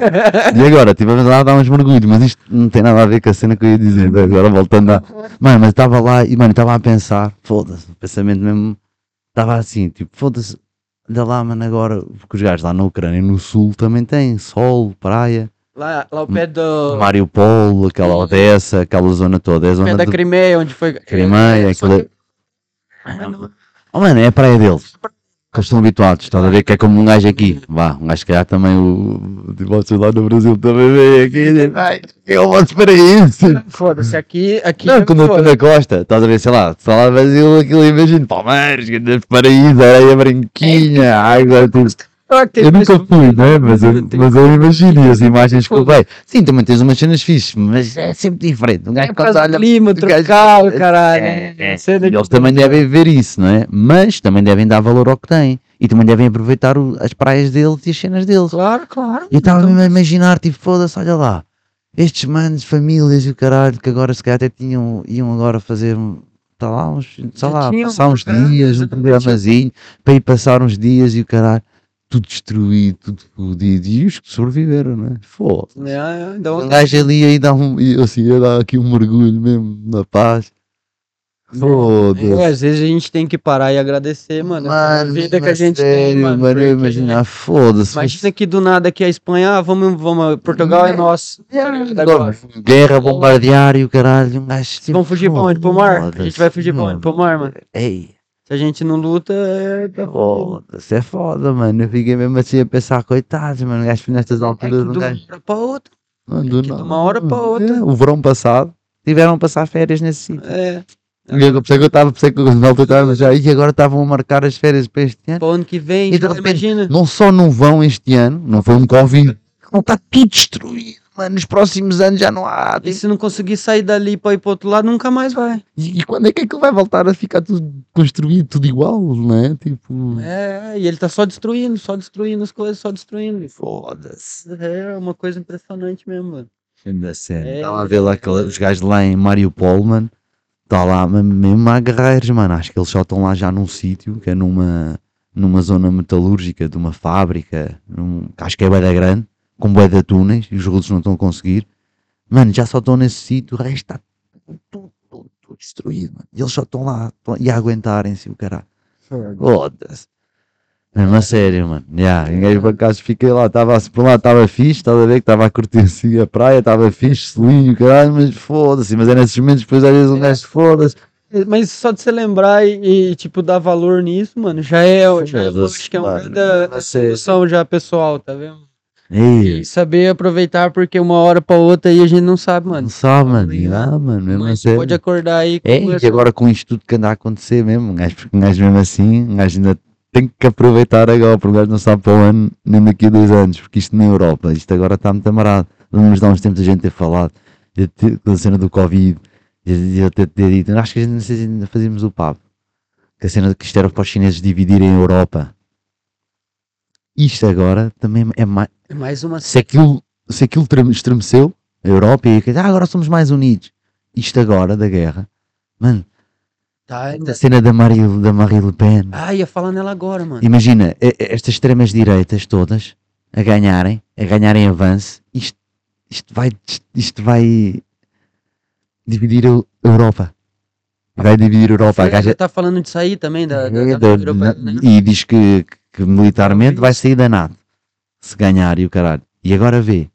E agora, estive a dar uns mergulhos, mas isto não tem nada a ver com a cena que eu ia dizer. Agora voltando a. Mano, mas estava lá e, mano, estava a pensar, foda-se, o pensamento mesmo. Estava assim, tipo, foda-se, olha lá, mano, agora, porque os gajos lá na Ucrânia, no sul, também têm sol, praia, lá, lá ao pé do. Mariupol, aquela Odessa, aquela zona toda. É a pé zona da do Crimeia, onde foi. Crimeia, Só aquela. que- Oh, mano, é a praia deles. que eles estão habituados, estás a ver que é como um gajo aqui, vá, um gajo se calhar também o, de vocês lá no Brasil também vem aqui e diz, ai, eu voto para isso. Foda-se, aqui, aqui Não, é quando eu estou na costa, estás a ver, sei lá, está lá Brasil, aquilo imagino, Palmeiras, grande paraíso, areia branquinha, água, tudo. Ah, Eu nunca fui, né? Mas eu, mas eu imagino e as imagens que eu vejo. Sim, também tens umas cenas fixes, mas é sempre diferente. Um gajo É do olha clima, o gajo- tropical, caralho. É, é. Cena E de- eles também devem ver isso, não é? Mas também devem dar valor ao que têm. E também devem aproveitar o- as praias deles e as cenas deles. Claro, claro. E eu estava Então, a imaginar, tipo, foda-se, olha lá. Estes manos, famílias e o caralho, que agora se calhar até tinham, iam agora fazer, um- tá lá, uns, sei lá, passar uns dias, um programazinho, para ir passar uns dias e o caralho. Tudo destruído, tudo fodido. E os que sobreviveram, não é? Foda-se. É, é, dá Um gajo ali aí dá um, assim, ia dar aqui um mergulho mesmo na paz. Foda-se. É, às vezes a gente tem que parar e agradecer, mano. a Mano, vida que a mas gente tem, sério, mano. mano, porque- imagino, ah, foda-se. Imagina que do nada aqui a Espanha, ah, vamos, vamos, Portugal é nosso. Agora, Guerra, bombardear e o caralho, um gajo. tipo, vamos fugir pra onde? Pro mar? A gente vai fugir pra onde? mano. Pro mar, mano. Ei, Se a gente não luta, é. tá fudido. foda-se, é foda, mano. Eu fiquei mesmo assim a pensar, coitados, mano. O gajo nestas É que alturas, de um uma gajo. hora pra outra. Mano, que de uma hora pra outra. É, o verão passado, tiveram a passar férias nesse sítio. É. E eu pensei que eu estava, pensei que eu na altura estava já, e agora estavam a marcar as férias para este ano. Pro ano que vem, E de então, repente, imagina. não só não vão este ano, não foi um Covid, não está tudo destruído, mano. Nos próximos anos já não há. E se não conseguir sair dali pra ir pro outro lado, nunca mais vai. E, e quando é que aquilo vai voltar a ficar tudo construído, tudo igual, não é? Tipo, É, e ele tá só destruindo, só destruindo as coisas, só destruindo. foda-se. É uma coisa impressionante mesmo, mano. Ainda sério. É. Estava a ver lá aquele- os gajos lá em Mariupol, mano. Está lá me- mesmo a guerreiros, mano. Acho que eles só estão lá já num sítio, que é numa, numa zona metalúrgica de uma fábrica, num, acho que é da grande, com bué de túneis, e os russos não estão a conseguir. Mano, já só estão nesse sítio, o resto está tudo, tudo, tudo, destruído, mano. E eles só estão lá estão- e a aguentarem-se o caralho. Foda-se. Mesmo a sério, mano. Yeah, em gajo por acaso fiquei lá, estava por lá, estava fixe, estava a ver que estava a curtir assim a praia, estava fixe, selinho, caralho, mas foda-se, mas é nesses momentos depois às vezes um gajo foda-se. Mas só de você lembrar e, e, tipo, dar valor nisso, mano, já é, já é acho que é uma mano. grande A sério. evolução já pessoal, tá vendo? Ei, E saber aproveitar, porque uma hora pra outra aí a gente não sabe, mano. não sabe, mano. Amanhã, Ah, mano, mesmo Mas sério. pode acordar aí com É, e essa- agora com isto tudo que anda a acontecer mesmo, um gajo, um mesmo assim, um gajo ainda tem que aproveitar agora, porque um gajo não sabe para o ano, nem daqui a dois anos, porque isto na Europa, isto agora está muito amarado. Vamos dar uns tempos a gente ter falado de da cena do Covid, eu ter, ter dito, acho que a gente não sei se ainda fazíamos o papo, que a cena de que isto era para os chineses dividirem a Europa. Isto agora também é mais. É mais uma Se aquilo, se aquilo trem- estremeceu, a Europa, e ah, agora somos mais unidos. Isto agora da guerra, mano, tá, a cena da Marie, da Marie Le Pen. Ah, ia falar nela agora, mano. Imagina, estas extremas direitas todas a ganharem, a ganharem avanço, isto, isto vai, isto vai dividir a Europa. Vai dividir a Europa. A gaja- tá falando disso aí também, da, da, é da da- Europa, na- né? E diz que, que militarmente vai sair da NATO. Se ganhar e o caralho. E agora vê.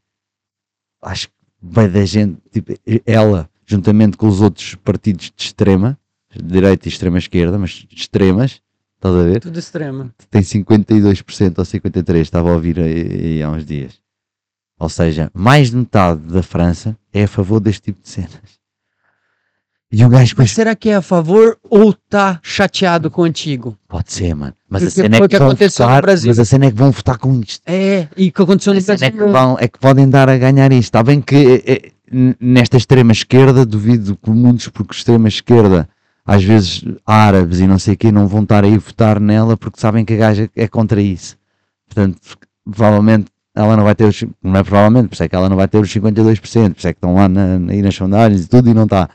Acho que vai da gente, tipo, ela, juntamente com os outros partidos de extrema, de direita e extrema esquerda, mas de extremas, estás a ver? Tudo extremo. Tem 52% ou 53%, estava a ouvir aí há uns dias. Ou seja, mais de metade da França é a favor deste tipo de cenas. E o gajo depois será que é a favor ou tá chateado com o antigo? Pode ser, mano. Mas a Porque cena é que, que vão aconteceu no votar, Brasil. mas a cena é que vão votar com isto. É, e o que aconteceu no A cena é Brasil? que, vão, é que podem dar a ganhar isto. Está bem que é, é, nesta extrema esquerda, duvido que muitos, porque extrema esquerda, às vezes árabes e não sei o quê, não vão estar aí a votar nela porque sabem que a gaja é contra isso. Portanto, provavelmente ela não vai ter os, não é provavelmente, por isso é que ela não vai ter os 52%, por isso é que estão lá na, aí nas sondagens e tudo e não está.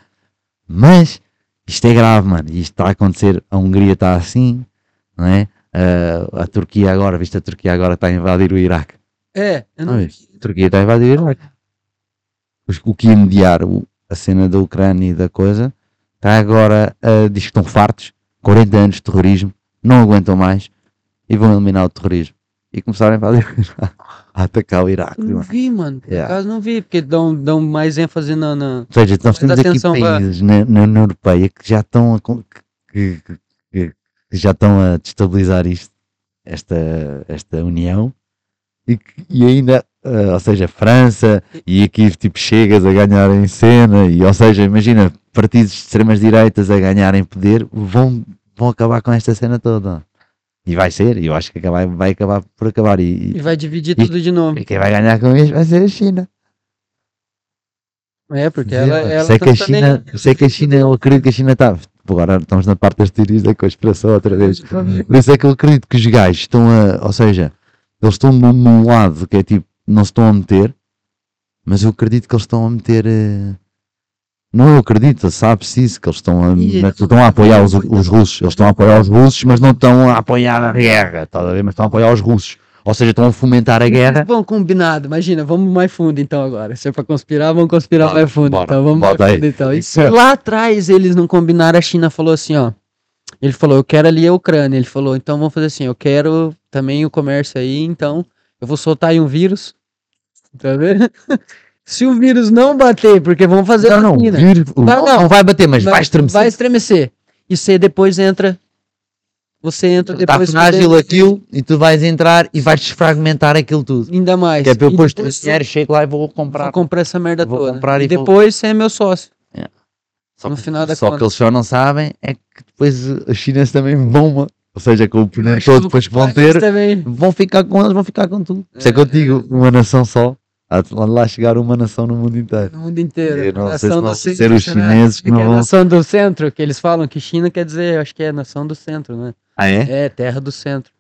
Mas isto é grave, mano. Isto está a acontecer. A Hungria está assim, não é? Ah, a Turquia agora, viste a Turquia agora está a invadir o Iraque. É, eu não... Não, a Turquia está a invadir o Iraque. O que ia mediar a cena da Ucrânia e da coisa está agora a diz que estão fartos, 40 anos de terrorismo, não aguentam mais e vão eliminar o terrorismo. E começaram a invadir o Iraque, a atacar o Iraque. Não vi, mano. Por Yeah. acaso não vi, porque dão, dão mais ênfase na. na... Ou seja, nós temos aqui países na, na União Europeia que já estão a, que, que- que- já estão a destabilizar isto esta, esta união e, e ainda, eh, ou seja, França e aqui tipo chegas a ganhar em cena e ou seja, imagina partidos de extremas direitas a ganharem poder vão, vão acabar com esta cena toda. E vai ser, e eu acho que acabar, vai acabar por acabar. E, E vai dividir E- tudo de novo. e quem vai ganhar com isso vai ser a China. É, porque ela, ela sei tá que a China, sei que a China, eu acredito que a China está. Agora estamos na parte das teorias da conspiração outra vez. Por isso é que eu acredito que os gajos estão a. Ou seja, eles estão num, lado que é tipo, não se estão a meter, mas eu acredito que eles estão a meter. eh, Não eu acredito, sabe-se isso, que eles estão a, estão a apoiar os, os russos. Eles estão a apoiar os russos, mas não estão a apoiar a guerra, estás a ver? Mas estão a apoiar os russos. Ou seja, estão a fomentar a guerra. Bom, combinado. Imagina, vamos mais fundo então agora. Se é pra conspirar, vamos conspirar Bora, mais fundo. bora, então vamos mais fundo então. E lá atrás eles não combinaram, a China falou assim, ó. Ele falou, eu quero ali a Ucrânia. Ele falou, então vamos fazer assim, eu quero também o comércio aí, então eu vou soltar aí um vírus. Tá vendo? Se o vírus não bater, porque vão fazer Não, não, vacina, vir- o- Vai, não. não vai bater, mas vai estremecer. Vai estremecer. E você depois entra. Você entra Está depois. frágil dentro, aquilo e tu vais entrar e vais desfragmentar aquilo tudo. Ainda mais. Que é para eu dinheiro, chego lá e vou Vou comprar. comprar essa merda Vou toda. comprar e e depois você é meu sócio. Só no que, final da só conta. que eles só não sabem é que depois os chineses também vão, ou seja, com o poder todo depois que vão ter, vão ficar com eles, vão ficar com tudo. Por isso é que eu digo, uma nação só, lá chegar uma nação no mundo inteiro. No mundo inteiro. Eu não sei se Nação do ser centro, os né? chineses que não é vão- nação do centro, que eles falam que China quer dizer, acho que é nação do centro, né? Ah, é? É, terra do centro.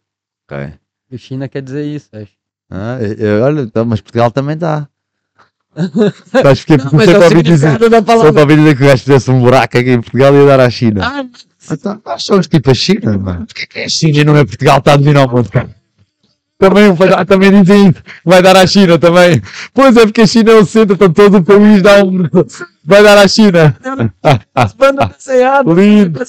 Ok. E China quer dizer isso, acho. Ah, eu- olha, então, mas Portugal também está. Acho que Não, mas é o dizer, significado da sempre palavra. ouvi dizer que o gajo fizesse um buraco aqui em Portugal e ia dar à China. Ah, Então, nós somos tipo a China, mano. Porquê que é a China e não é Portugal? Está a dominar o mundo, cara. Também, vai também dizem isso. Vai dar à China também. Pois é, porque a China é o centro, então todo o país dá um. Vai dar à China. as bandas desenhadas. Lindo.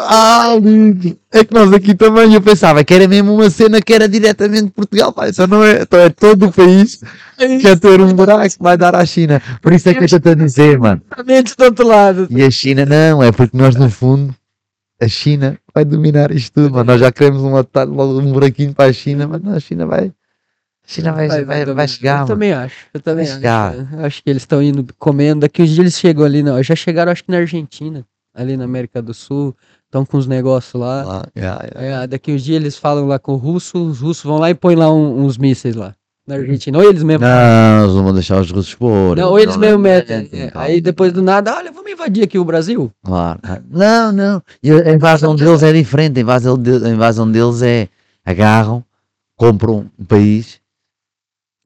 Ah, lindo. É que nós aqui também, eu pensava que era mesmo uma cena que era diretamente de Portugal. Pá, isso não é. Então é todo o país que quer ter um buraco que vai dar à China. Por isso é que eu estou a dizer, mano. Exatamente do outro lado. E a China não, é porque nós no fundo a China vai dominar isto tudo, mano. Nós já queremos um atalho, logo um buraquinho para a China, mas não, a China vai. A China vai, vai, vai, dominar. chegar, Eu mano. também acho. Eu também Vai acho. Eu Acho que eles estão indo comendo. Daqui uns dias eles chegam ali, não. Já chegaram, acho que na Argentina, ali na América do Sul. Estão com os negócios lá. Lá, yeah, yeah. É, daqui uns dias eles falam lá com o russo, os russos vão lá e põem lá um- uns mísseis lá. Na Argentina. Ou eles mesmo. Não, eles não vão deixar os russos pôr. Não, ou eles mesmo metem. É, aí depois do nada, olha, vamos invadir aqui o Brasil. Claro. Não, não. E a invasão deles é diferente. A invasão, de- a invasão deles é agarram, compram um país,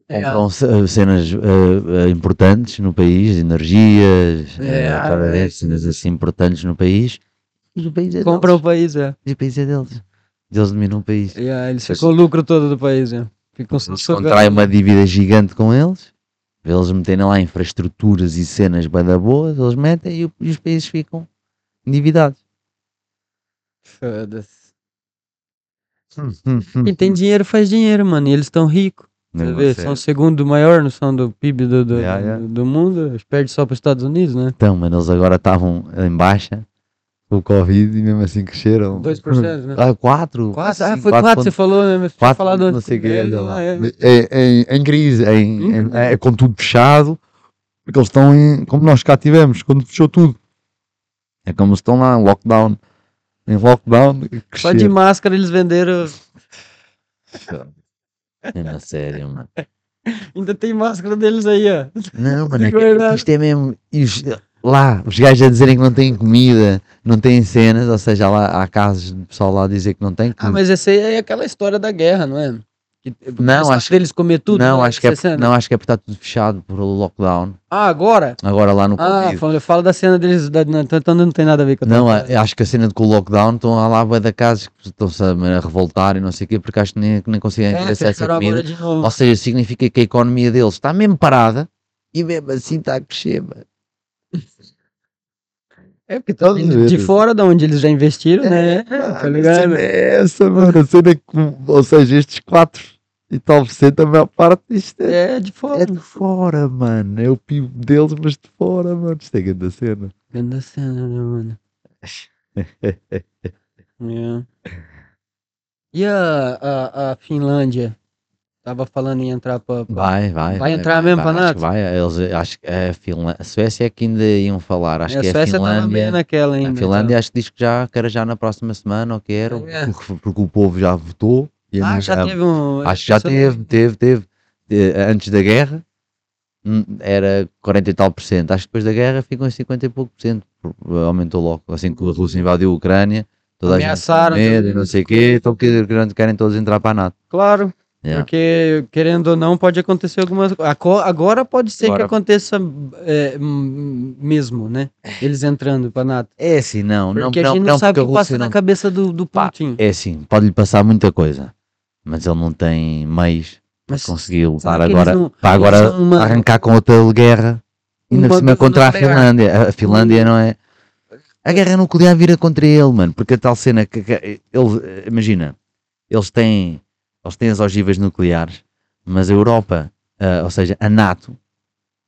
É, compram ce- cenas eh, importantes no país, energias, É, para é. cenas assim importantes no país. E o país é compram o deles. país, é. E o país é deles. Eles dominam o país. Aí eles ficam o lucro todo do país, é. Só Eles contraem uma dívida gigante com eles. Eles meterem lá infraestruturas e cenas bem da boas, eles metem e, os países ficam endividados. Foda-se. Quem tem dinheiro faz dinheiro, mano. E eles estão ricos. Sério. são o segundo maior noção do PIB do, do, Yeah, yeah. do, do mundo. Eles perdem só para os Estados Unidos, né? Então, mano, eles agora estavam em baixa o Covid e mesmo assim cresceram. 2%, né? Ah, 4. Quatro, ah, foi 4 você falou, né? Tinha 4, falado não sei o que É, é, não, é. em, em crise, em, em- é, com tudo fechado, porque eles estão em, como nós cá tivemos, quando fechou tudo. É como se estão lá em lockdown. Em lockdown, Só de cresceram. máscara eles venderam. É na sério, mano. Ainda tem máscara deles aí, ó. Não, mano, é que isto é mesmo. os- lá, os gajos a dizerem que não têm comida, não têm cenas, ou seja, lá, há casos de pessoal lá dizer que não tem Ah, comida. mas essa aí é aquela história da guerra, não é? Que, Não, só acho- deles comer tudo. não, né? acho que é, 60. não, acho que é porque está tudo fechado por lockdown. Ah, agora? Agora lá no Ah, fala- eu falo da cena deles. Da, não, então não tem nada a ver com a Não, é- acho que a cena com o lockdown estão lá bué da casa que estão-se a, a revoltar e não sei o quê, porque acho que nem, que nem conseguem É, acesso agora comida. Ou seja, significa que a economia deles está mesmo parada e mesmo assim está a crescer. mano. É porque tá de fora, da onde eles já investiram, né? Ah, Tá ligado? é essa, mano. Cena é que, ou seja, estes 4 e tal por cento, a maior parte disto é, É, de fora. é de fora, mano. É o PIB deles, mas de fora, mano. Isto é grande cena. Grande cena, né, mano? É. E a, a, a Finlândia? Tava falando em entrar pra- Vai, vai. Vai entrar mesmo NATO? que Vai, eles, acho que a, Finlândia, a Suécia é que ainda iam falar. Acho a que é a Suécia bem Finlândia. naquela ainda. A Finlândia acho que diz que já que era já na próxima semana ou que era, É. porque, porque o povo já votou. então. Ah, não- já teve um. Acho que já teve, teve, teve. Eh, Antes da guerra hum, era 40 e tal por cento. Acho que depois da guerra ficam em 50 e pouco por cento. Aumentou logo. Assim que a Rússia invadiu a Ucrânia, toda a gente Ameaçaram medo e não sei o quê, então que- querem, querem todos entrar para a NATO. Claro, Yeah. porque querendo ou não, pode acontecer algumas. Agora pode ser que Agora- aconteça é, mesmo, né? Eles entrando pra NATO. É assim, não, não, Porque não, a gente não, não, sabe o que passa Rússia na não- cabeça do, do Putin. É assim, pode-lhe passar muita coisa, mas ele não tem meios para Mas conseguir lutar que agora, não- para agora uma- arrancar com outra guerra, ainda por Uma cima contra a. Finlândia. A Finlândia não é. A guerra nuclear vira contra ele, mano, porque a tal cena que, que ele, imagina, eles têm, eles têm as ogivas nucleares, mas a Europa, ah, ou seja, a NATO,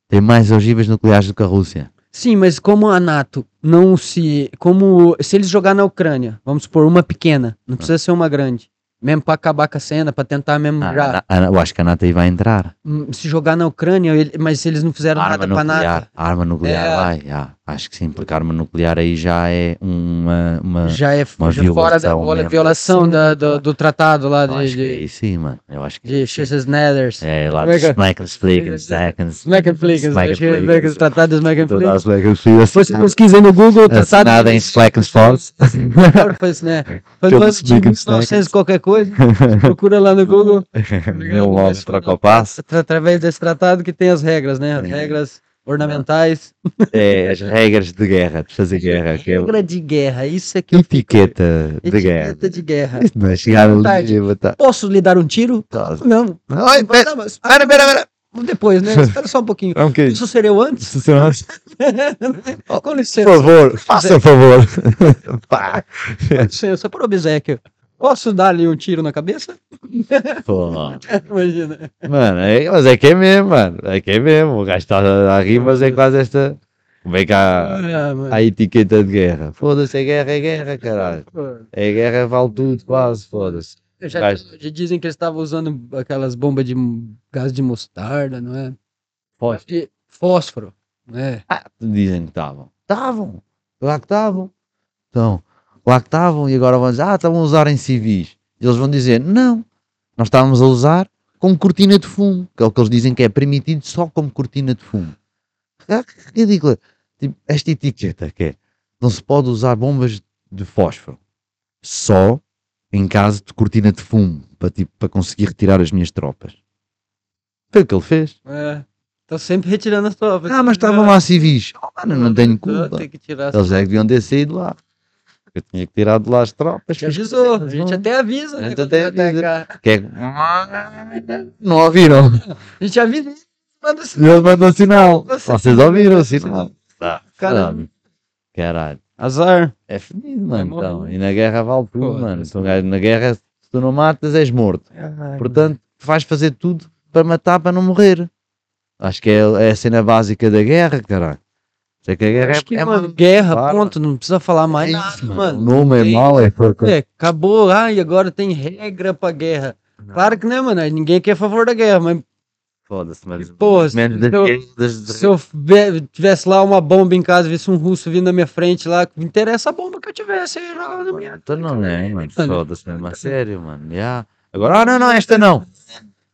tem mais ogivas nucleares do que a Rússia. Sim, mas como a NATO não se. Como. Se eles jogar na Ucrânia, vamos supor, uma pequena, não precisa ser uma grande. Mesmo pra acabar com a cena, pra tentar mesmo Ah, já. a- a- eu acho que a NATO aí vai entrar. hum, Se jogar na Ucrânia, ele- mas se eles não fizeram Arma nada nuclear, nada. arma nuclear É. vai, já. Acho que sim, porque a arma nuclear aí já é uma, uma Já é uma já fora da violação violação da- do, do tratado lá de, acho que de, aí sim, mano, eu acho que de Schuss Nethers. é lá é dos que é? Smackens, Flickens, Seconds, Smeckenflickens, Smeckenflickens. tratado de Smeckenflickens. todas as Smackens, Flickens, Você pesquisa no Google, tratado assinada em Foi isso, né? Os de Smeckenflickens. 1900 qualquer coisa. Procura lá no Google. meu nome troca o passo, Através desse tratado que tem as regras, né? As É. regras ornamentais. é as regras de guerra, de fazer guerra, que é Regra de guerra, isso é que eu fico- etiqueta de guerra. Etiqueta de guerra. Não é chegar Tarde. e botar. Posso lhe dar um tiro? Não. Ai, pera, Não, mas pera, pera, pera. depois, né? Espera só um pouquinho. Bocadinho. Isso seria eu antes? Com Por licença, favor, faça favor. Pá. com licença, por obsequio. Posso dar-lhe um tiro na cabeça? Pô. Imagina. Mano, é, mas é que é mesmo, mano. É que é mesmo. O gajo está a rir, mas é quase esta. Como é que há Ah, mano. a etiqueta de guerra? Foda-se, é guerra, é guerra, caralho. É guerra, vale tudo, quase, foda-se. Já, Gajo. já dizem que eles estavam usando aquelas bombas de gás de mostarda, não é? De fósforo, né? Ah, dizem que estavam. Estavam. Lá que estavam. Então, lá que estavam e agora vão dizer, ah, estavam a usar em civis. E eles vão dizer, não, nós estávamos a usar como cortina de fumo, que é o que eles dizem que é permitido só como cortina de fumo. Ah, que ridícula. Tipo, esta etiqueta que é, não se pode usar bombas de fósforo, só em caso de cortina de fumo, para, tipo, para conseguir retirar as minhas tropas. Foi o que ele fez. É. Estão sempre retirando as tropas. Ah, mas estavam lá civis. Oh, mano, não tenho culpa. Eles é que deviam ter saído lá. Eu tinha que tirar de lá as tropas. Já avisou, a gente até avisa. A gente até avisa. Que é... Não ouviram? A gente avisa. Manda. Eles mandam sinal. Você- Vocês ouviram o sinal? Tá. Caralho. Caralho. Azar. É fedido, mano. morrer. Então. E na guerra vale tudo, Foda-se. mano. Se um gajo na guerra, se tu não matas, és morto. Portanto, vais fazer tudo para matar, para não morrer. Acho que é, é a cena básica da guerra, caralho. Sei que a guerra Acho é, que é uma uma- guerra, Claro. ponto, não precisa falar mais É nada, isso, mano. mano. É é. É, acabou, ah, e agora tem regra pra guerra. Claro que não, é, mano, ninguém aqui é a favor da guerra, mas Foda-se, mas. Pô, menos das, eu- das, se eu ve- tivesse lá uma bomba em casa, visse um russo vindo na minha frente lá, me interessa a bomba que eu tivesse aí lá na minha. Então não é, mano. Mano. Foda-se mesmo, a sério, mano. já. Agora, ah, não, não, esta não.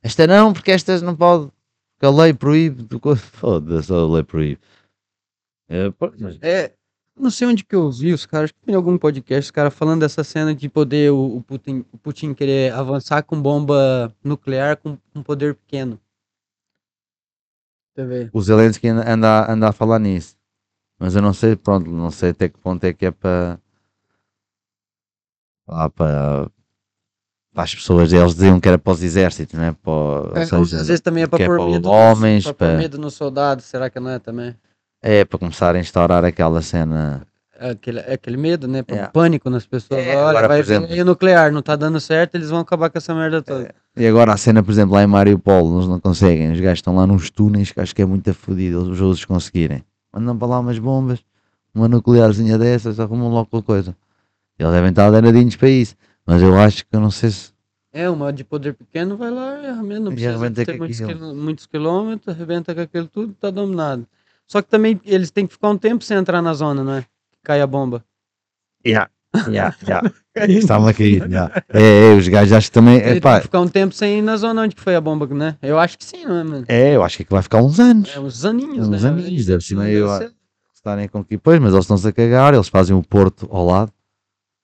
Esta não, porque estas não pode. Porque a lei proíbe. do co- Foda-se, a lei proíbe. É, É, não sei onde que eu vi os caras, acho que em algum podcast, os caras falando dessa cena de poder o, o Putin, o Putin querer avançar com bomba nuclear com um poder pequeno. Você o Zelensky anda, anda, a falar nisso. Mas eu não sei, pronto, não sei até que ponto é que é para. Lá para. Para as pessoas, eles diziam que era para os exércitos, né? Para, É, seja, às vezes também é para que é para medo, homens, para- medo nos soldados, será que não é também? É para começar a instaurar aquela cena. Aquele, é aquele medo, né? É. Pânico nas pessoas. É, Olha, agora, vai exemplo- vir nuclear, não tá dando certo, eles vão acabar com essa merda toda. E agora a cena, por exemplo, lá em Mariupol, eles não conseguem. Os gajos estão lá nos túneis, que acho que é muito fodido os outros conseguirem. Mandam para lá umas bombas, uma nuclearzinha dessas, arrumam logo qualquer coisa. Eles devem estar danadinhos para isso. Mas eu acho que eu não sei se. É, uma de poder pequeno vai lá e arrebenta, não precisa ter muitos, quilô- muitos quilômetros, arrebenta com aquilo tudo, tá dominado. Só que também eles têm que ficar um tempo sem entrar na zona, não é? Cai a bomba. Yeah, yeah, yeah. Estava aqui. yeah. É, é, os gajos acho que também. Epá, que ficar um tempo sem ir na zona onde foi a bomba, né? Eu acho que sim, não é, mano? é, eu acho que vai ficar uns anos. É uns aninhos, Uns né? aninhos, deve ser meio- estarem com que depois, mas eles estão-se a cagar, eles fazem o porto ao lado,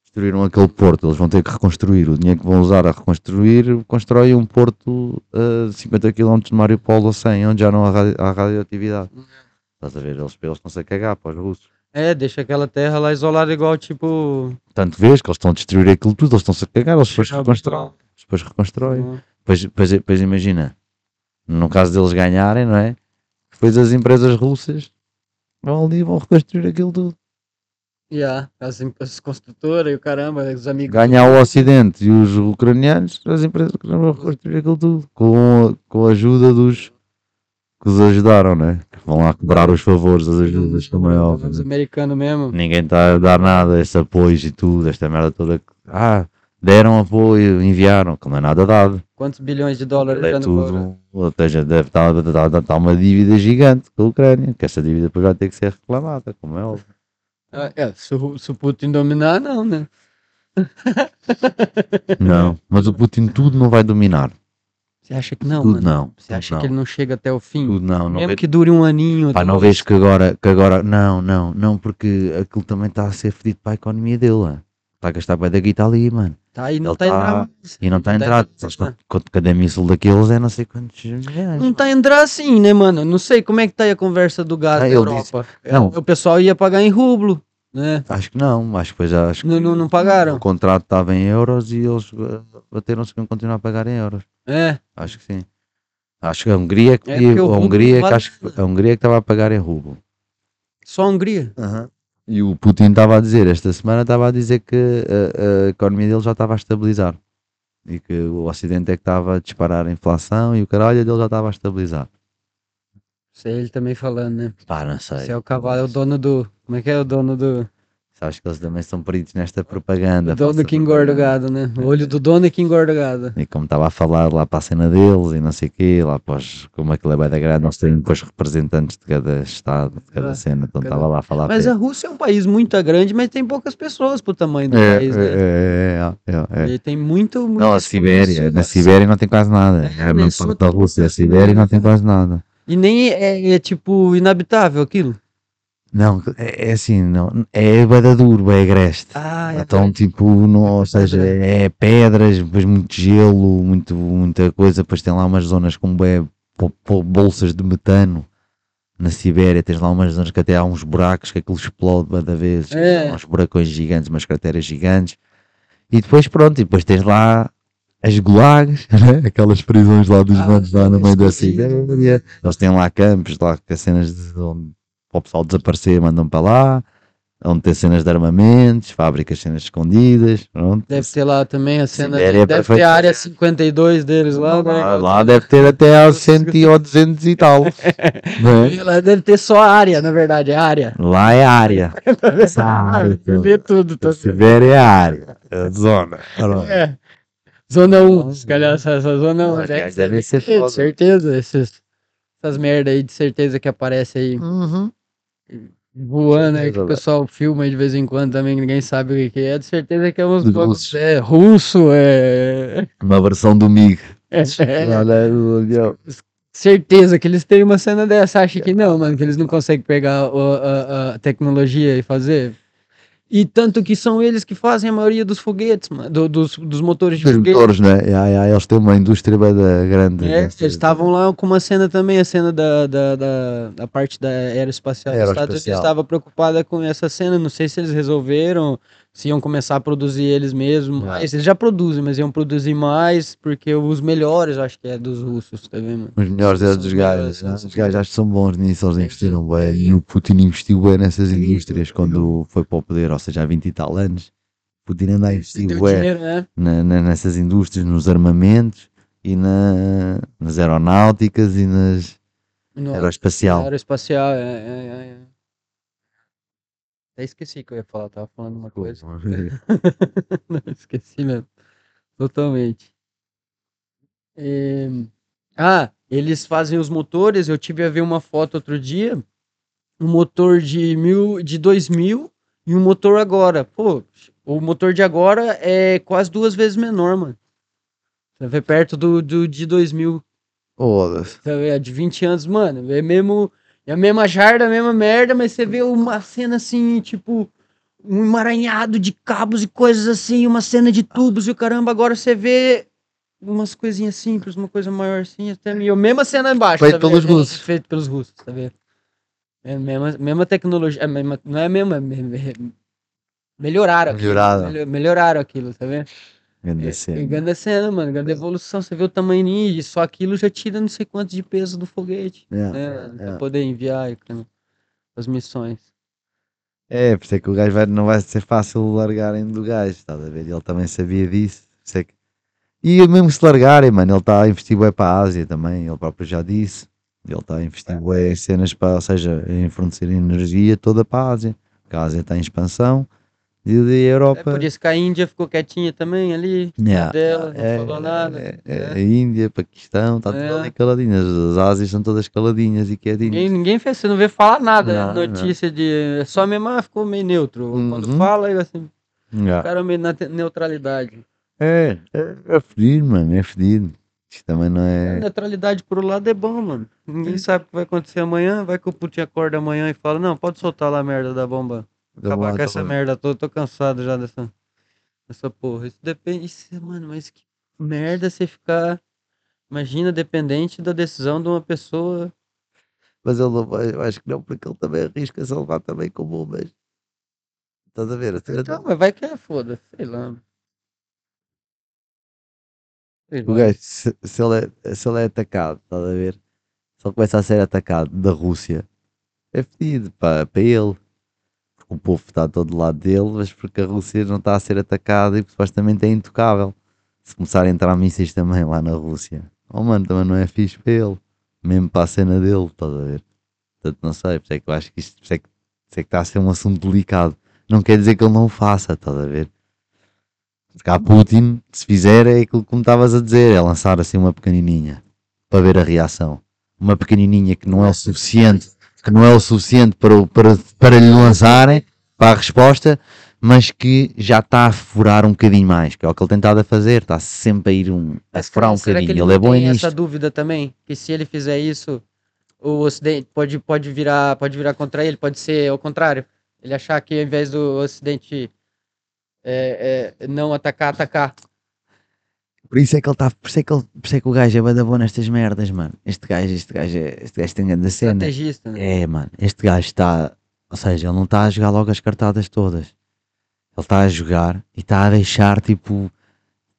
destruíram aquele porto, eles vão ter que reconstruir. O dinheiro que vão usar a reconstruir, constrói um porto a 50 km de Mariupol ou 100, onde já não há, radi- há radioatividade. Estás a ver? Eles, eles estão-se a cagar para os russos. É, deixa aquela terra lá isolada igual, tipo... Tanto vês que eles estão a destruir aquilo tudo, eles estão-se a cagar, eles depois botar- Depois reconstroem. Depois, depois, imagina, no caso deles ganharem, não é? Depois as empresas russas vão ali e vão reconstruir aquilo tudo. Yeah, as, as construtoras e o caramba, os amigos. ganhar o Ocidente e os ucranianos, as empresas vão reconstruir aquilo tudo, com com a ajuda dos que os ajudaram, né? Que vão lá cobrar os favores, as ajudas, como é óbvio. Os né? americanos mesmo. Ninguém está a dar nada, este apoio e tudo, esta merda toda. Ah, deram apoio, enviaram, que não é nada dado. Quantos bilhões de dólares É tudo, ou seja, deve estar, estar, estar uma dívida gigante com a Ucrânia, que essa dívida depois vai ter que ser reclamada, como é óbvio. Ah, é, se, se o Putin dominar, não, né? Não, mas o Putin tudo não vai dominar. Você acha que não, tudo mano? não. Você acha não. que ele não chega até o fim? Tudo não, não Mesmo que dure um aninho. Pá, não vejo que agora, que agora, não, não, não, porque aquilo também está a ser fedido para a economia dele, está a gastar bem da guita ali, mano, Tá aí, não Ele tá, tá- entrando. e não está a entrar, quanto, cada míssil daqueles é não sei quantos reais. Não tá a entrar assim, né, mano? Não sei como é que tá aí a conversa do gás Ah, na Europa. não. O pessoal ia pagar em rublo, né? Acho que não, acho que depois acho que Não, não, não pagaram. o contrato estava em euros e eles eh, bateram-se que iam continuar a pagar em euros, É, acho que sim. Acho que a Hungria, que É, porque o a Hungria, que acho que a Hungria que estava a pagar em rublo. só a Hungria. E o Putin estava a dizer, esta semana estava a dizer que a, a economia dele já estava a estabilizar. E que o Ocidente é que estava a disparar a inflação e o caralho dele já estava a estabilizar. Isso é ele também falando, né? Não sei. Esse é o cavalo, é o dono do. Como é que é o dono do. Sabes que eles também são peritos nesta propaganda. O dono que engorda o gado, né? O olho do dono é que engorda o gado. E como estava a falar lá para a cena deles e não sei o quê, lá após como aquilo é bem da grande, nós temos depois representantes de cada estado, de cada Ah, cena, então cada- estava lá a falar Mas para a Rússia é um país muito grande, mas tem poucas pessoas pro tamanho do é, país, né? é, é, é, é. Ele tem muito. muito Não, a Sibéria, na Sibéria não tem quase nada. É a mesma parte da Rússia, a Sibéria não tem quase nada. E nem é, é, tipo inabitável aquilo. Não, é, é assim, não, é badaduro, é agreste. Ah, Então, tipo, não, ou seja, é pedras, depois muito gelo, muito, muita coisa, depois tem lá umas zonas com bué, po- po- bolsas de metano. Na Sibéria tens lá umas zonas que até há uns buracos que aquilo explode cada vez, É. uns buracões gigantes, umas crateras gigantes. E depois pronto, e depois tens lá as gulags, né? aquelas prisões lá dos Ah, manos lá no meio da. Sibéria. Eles têm lá campos, lá que as cenas de onde para o pessoal desaparecer mandam para lá, onde tem cenas de armamentos, fábricas cenas escondidas, pronto. Deve ter lá também a cena. Sibéria é deve ter a área 52 deles lá, né? Lá, lá deve ter até aos 100 ou 200 e tal. né? Lá deve ter só a área, na verdade, a área. Lá é área. Essa área, Vê tudo, tá Sibéria é área. É a zona. Pronto. É. Zona 1, se calhar essa, essa zona 1. Os gajos devem ser De foda. certeza, esses, essas merda aí, de certeza que aparece aí Uhum. voando aí, que o pessoal filma aí de vez em quando também, ninguém sabe o que que é. De certeza que é uns Dos bagulho- russos. É russo, é. Uma versão do MIG. é- olha. certeza que eles têm uma cena dessa. Acha que não, mano, que eles não conseguem pegar o- a, a tecnologia e fazer. E tanto que são eles que fazem a maioria dos foguetes, mano, do- dos, dos motores de Os foguete. motores, né? Ya, ya, eles têm uma indústria grande. É, eles estavam lá com uma cena também, a cena da, da, da, da parte da aeroespacial dos Estados Unidos Aeroespacial. estava preocupada com essa cena, não sei se eles resolveram, se iam começar a produzir eles mesmos, É. mas eles já produzem, mas iam produzir mais, porque os melhores, acho que é dos russos, tá vendo? Os melhores é dos os gajos. né? são Os gajos acho que são bons nisso, eles investiram bem. E o Putin investiu bem nessas indústrias quando foi para o poder, ou seja, há 20 e tal anos. Putin anda a investir dinheiro, né? nessas indústrias, nos armamentos e na- nas aeronáuticas e nas No, aeroespacial. Aeroespacial, é, é, é, é. Até esqueci que eu ia falar, tava falando uma coisa. Não, esqueci mesmo. Totalmente. É, Ah, eles fazem os motores. Eu tive a ver uma foto outro dia. Um motor de mil, de 2000 e um motor agora. Pô, o motor de agora é quase duas vezes menor, mano. Você vê perto do, do de 2000. Foda-se. Sabe, é de 20 anos, mano. É mesmo. É a mesma jarda, a mesma merda, mas você vê uma cena assim, tipo, um emaranhado de cabos e coisas assim, uma cena de tubos e o caramba. Agora você vê umas coisinhas simples, uma coisa maior assim, até meio. Mesma cena embaixo. Feito tá pelos vendo? russos. Feito pelos russos, tá vendo? É a mesma, mesma tecnologia. é a mesma- não é a mesma. me- me- Melhoraram aquilo. Melhoraram. melho- Melhoraram aquilo, tá vendo? Grande É, cena. grande cena, mano. Grande evolução. Você vê o tamanho e só aquilo já tira não sei quantos de peso do foguete. É, né? é. Pra poder enviar cara, as missões. É, por isso é que o gajo vai, não vai ser fácil largarem do gajo, estás a ver? Ele também sabia disso. por é que- E mesmo se largarem, mano, ele está a investir bem para a Ásia também, ele próprio já disse. Ele está a investir em cenas para, ou seja, em fornecer energia toda para a Ásia. Porque a Ásia está em expansão e a É Europa. por isso que a Índia ficou quietinha também ali. Yeah. dela, não é, falou nada. é, é, a Índia, Paquistão, está É. tudo ali caladinhas. As Ásias são todas caladinhas e quietinhas. Ninguém, ninguém fez, você não vê falar nada, né? Não, não. notícia de. é Só mesmo ficou meio neutro. Quando Uhum. fala, ele assim, Yeah. o cara meio na neutralidade. É, é, é fedido, mano, é fedido. Também não A é. neutralidade por um lado é bom, mano. Ninguém sabe o que vai acontecer amanhã. Vai que o Putin acorda amanhã e fala: Não, pode soltar lá a merda da bomba. Acabar com essa atômica." merda toda. Tô cansado já dessa, dessa porra. Isso depende. Isso, mano, mas que merda você ficar. Imagina, dependente da decisão de uma pessoa. Mas ele não eu acho que não, porque ele também arrisca se levar também com bombas. Estás a ver? Então, mas vai que é foda, sei lá. Sei O lá. gajo, se, se ele é, se ele é atacado, estás a ver? Se ele começa a ser atacado da Rússia, é fedido para, para ele. O povo está todo do lado dele, mas porque a Rússia não está a ser atacada e supostamente é intocável. Se começar a entrar mísseis também lá na Rússia, oh mano, também não é fixe para ele. Mesmo para a cena dele, estás a ver? Portanto, não sei, por isso é que eu acho que isto por isso é que, por é que está a ser um assunto delicado. Não quer dizer que ele não o faça, estás a ver? Se cá Putin, se fizer, é aquilo que me estavas a dizer, é lançar assim uma pequenininha para ver a reação. Uma pequenininha que não é o suficiente, que não é o suficiente para, o- para, para lhe lançarem para a resposta, mas que já está a furar um bocadinho mais, que é o que ele tem estado a fazer, está sempre a ir um, a furar um bocadinho. ele Ele é bom tem nisto. essa dúvida também? Que se ele fizer isso, o Ocidente pode, pode, virar, pode virar contra ele, pode ser ao contrário. Ele achar que ao invés do Ocidente é, é, não atacar, atacar. Por isso é que ele está, por isso é que, ele, por isso é que o gajo é bada bom nestas merdas, mano. Este gajo, este gajo, é, este gajo tem grande cena. Né? É, mano, este gajo está, ou seja, ele não está a jogar logo as cartadas todas. Ele está a jogar e está a deixar, tipo,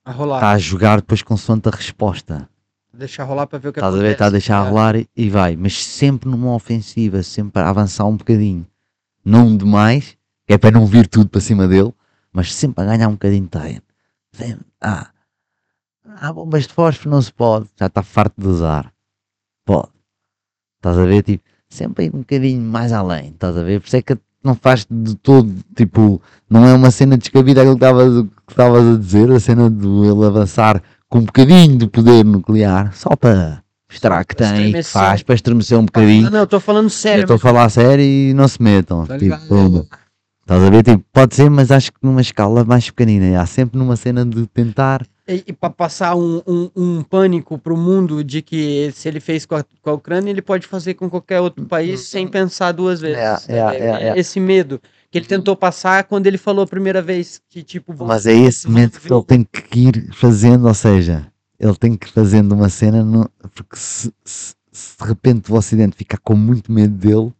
A rolar. está a jogar depois consoante a resposta. Deixar rolar para ver o que Estás a ver? Está a acontece. deixar É. rolar e, e vai, mas sempre numa ofensiva, sempre a avançar um bocadinho. Não demais, que é para não vir tudo para cima dele, mas sempre a ganhar um bocadinho de. Sempre, ah, ah, bombas de fósforo não se pode, já está farto de usar. Pode. Estás a ver? Tipo, sempre ir um bocadinho mais além, estás a ver? Por isso é que não faz de todo, tipo, não é uma cena descabida aquilo que estavas a dizer, a cena de ele avançar com um bocadinho de poder nuclear, só para mostrar que para tem, que faz, para estremecer um Ah, bocadinho. não, eu tô falando sério. estou a falar sério e não se metam. Tá tipo, pumba. Estás a ver? Tipo, pode ser, mas acho que numa escala mais pequenina. Há sempre numa cena de tentar. E, e para passar um, um, um pânico pro mundo de que se ele fez com a, com a Ucrânia, ele pode fazer com qualquer outro país sem pensar duas vezes. É, é, é, é. Esse medo que ele tentou passar quando ele falou a primeira vez que, tipo, Mas é esse momento que ele tem que ir fazendo, ou seja, ele tem que ir fazendo uma cena, no- porque se, se- se de repente o Ocidente ficar com muito medo dele,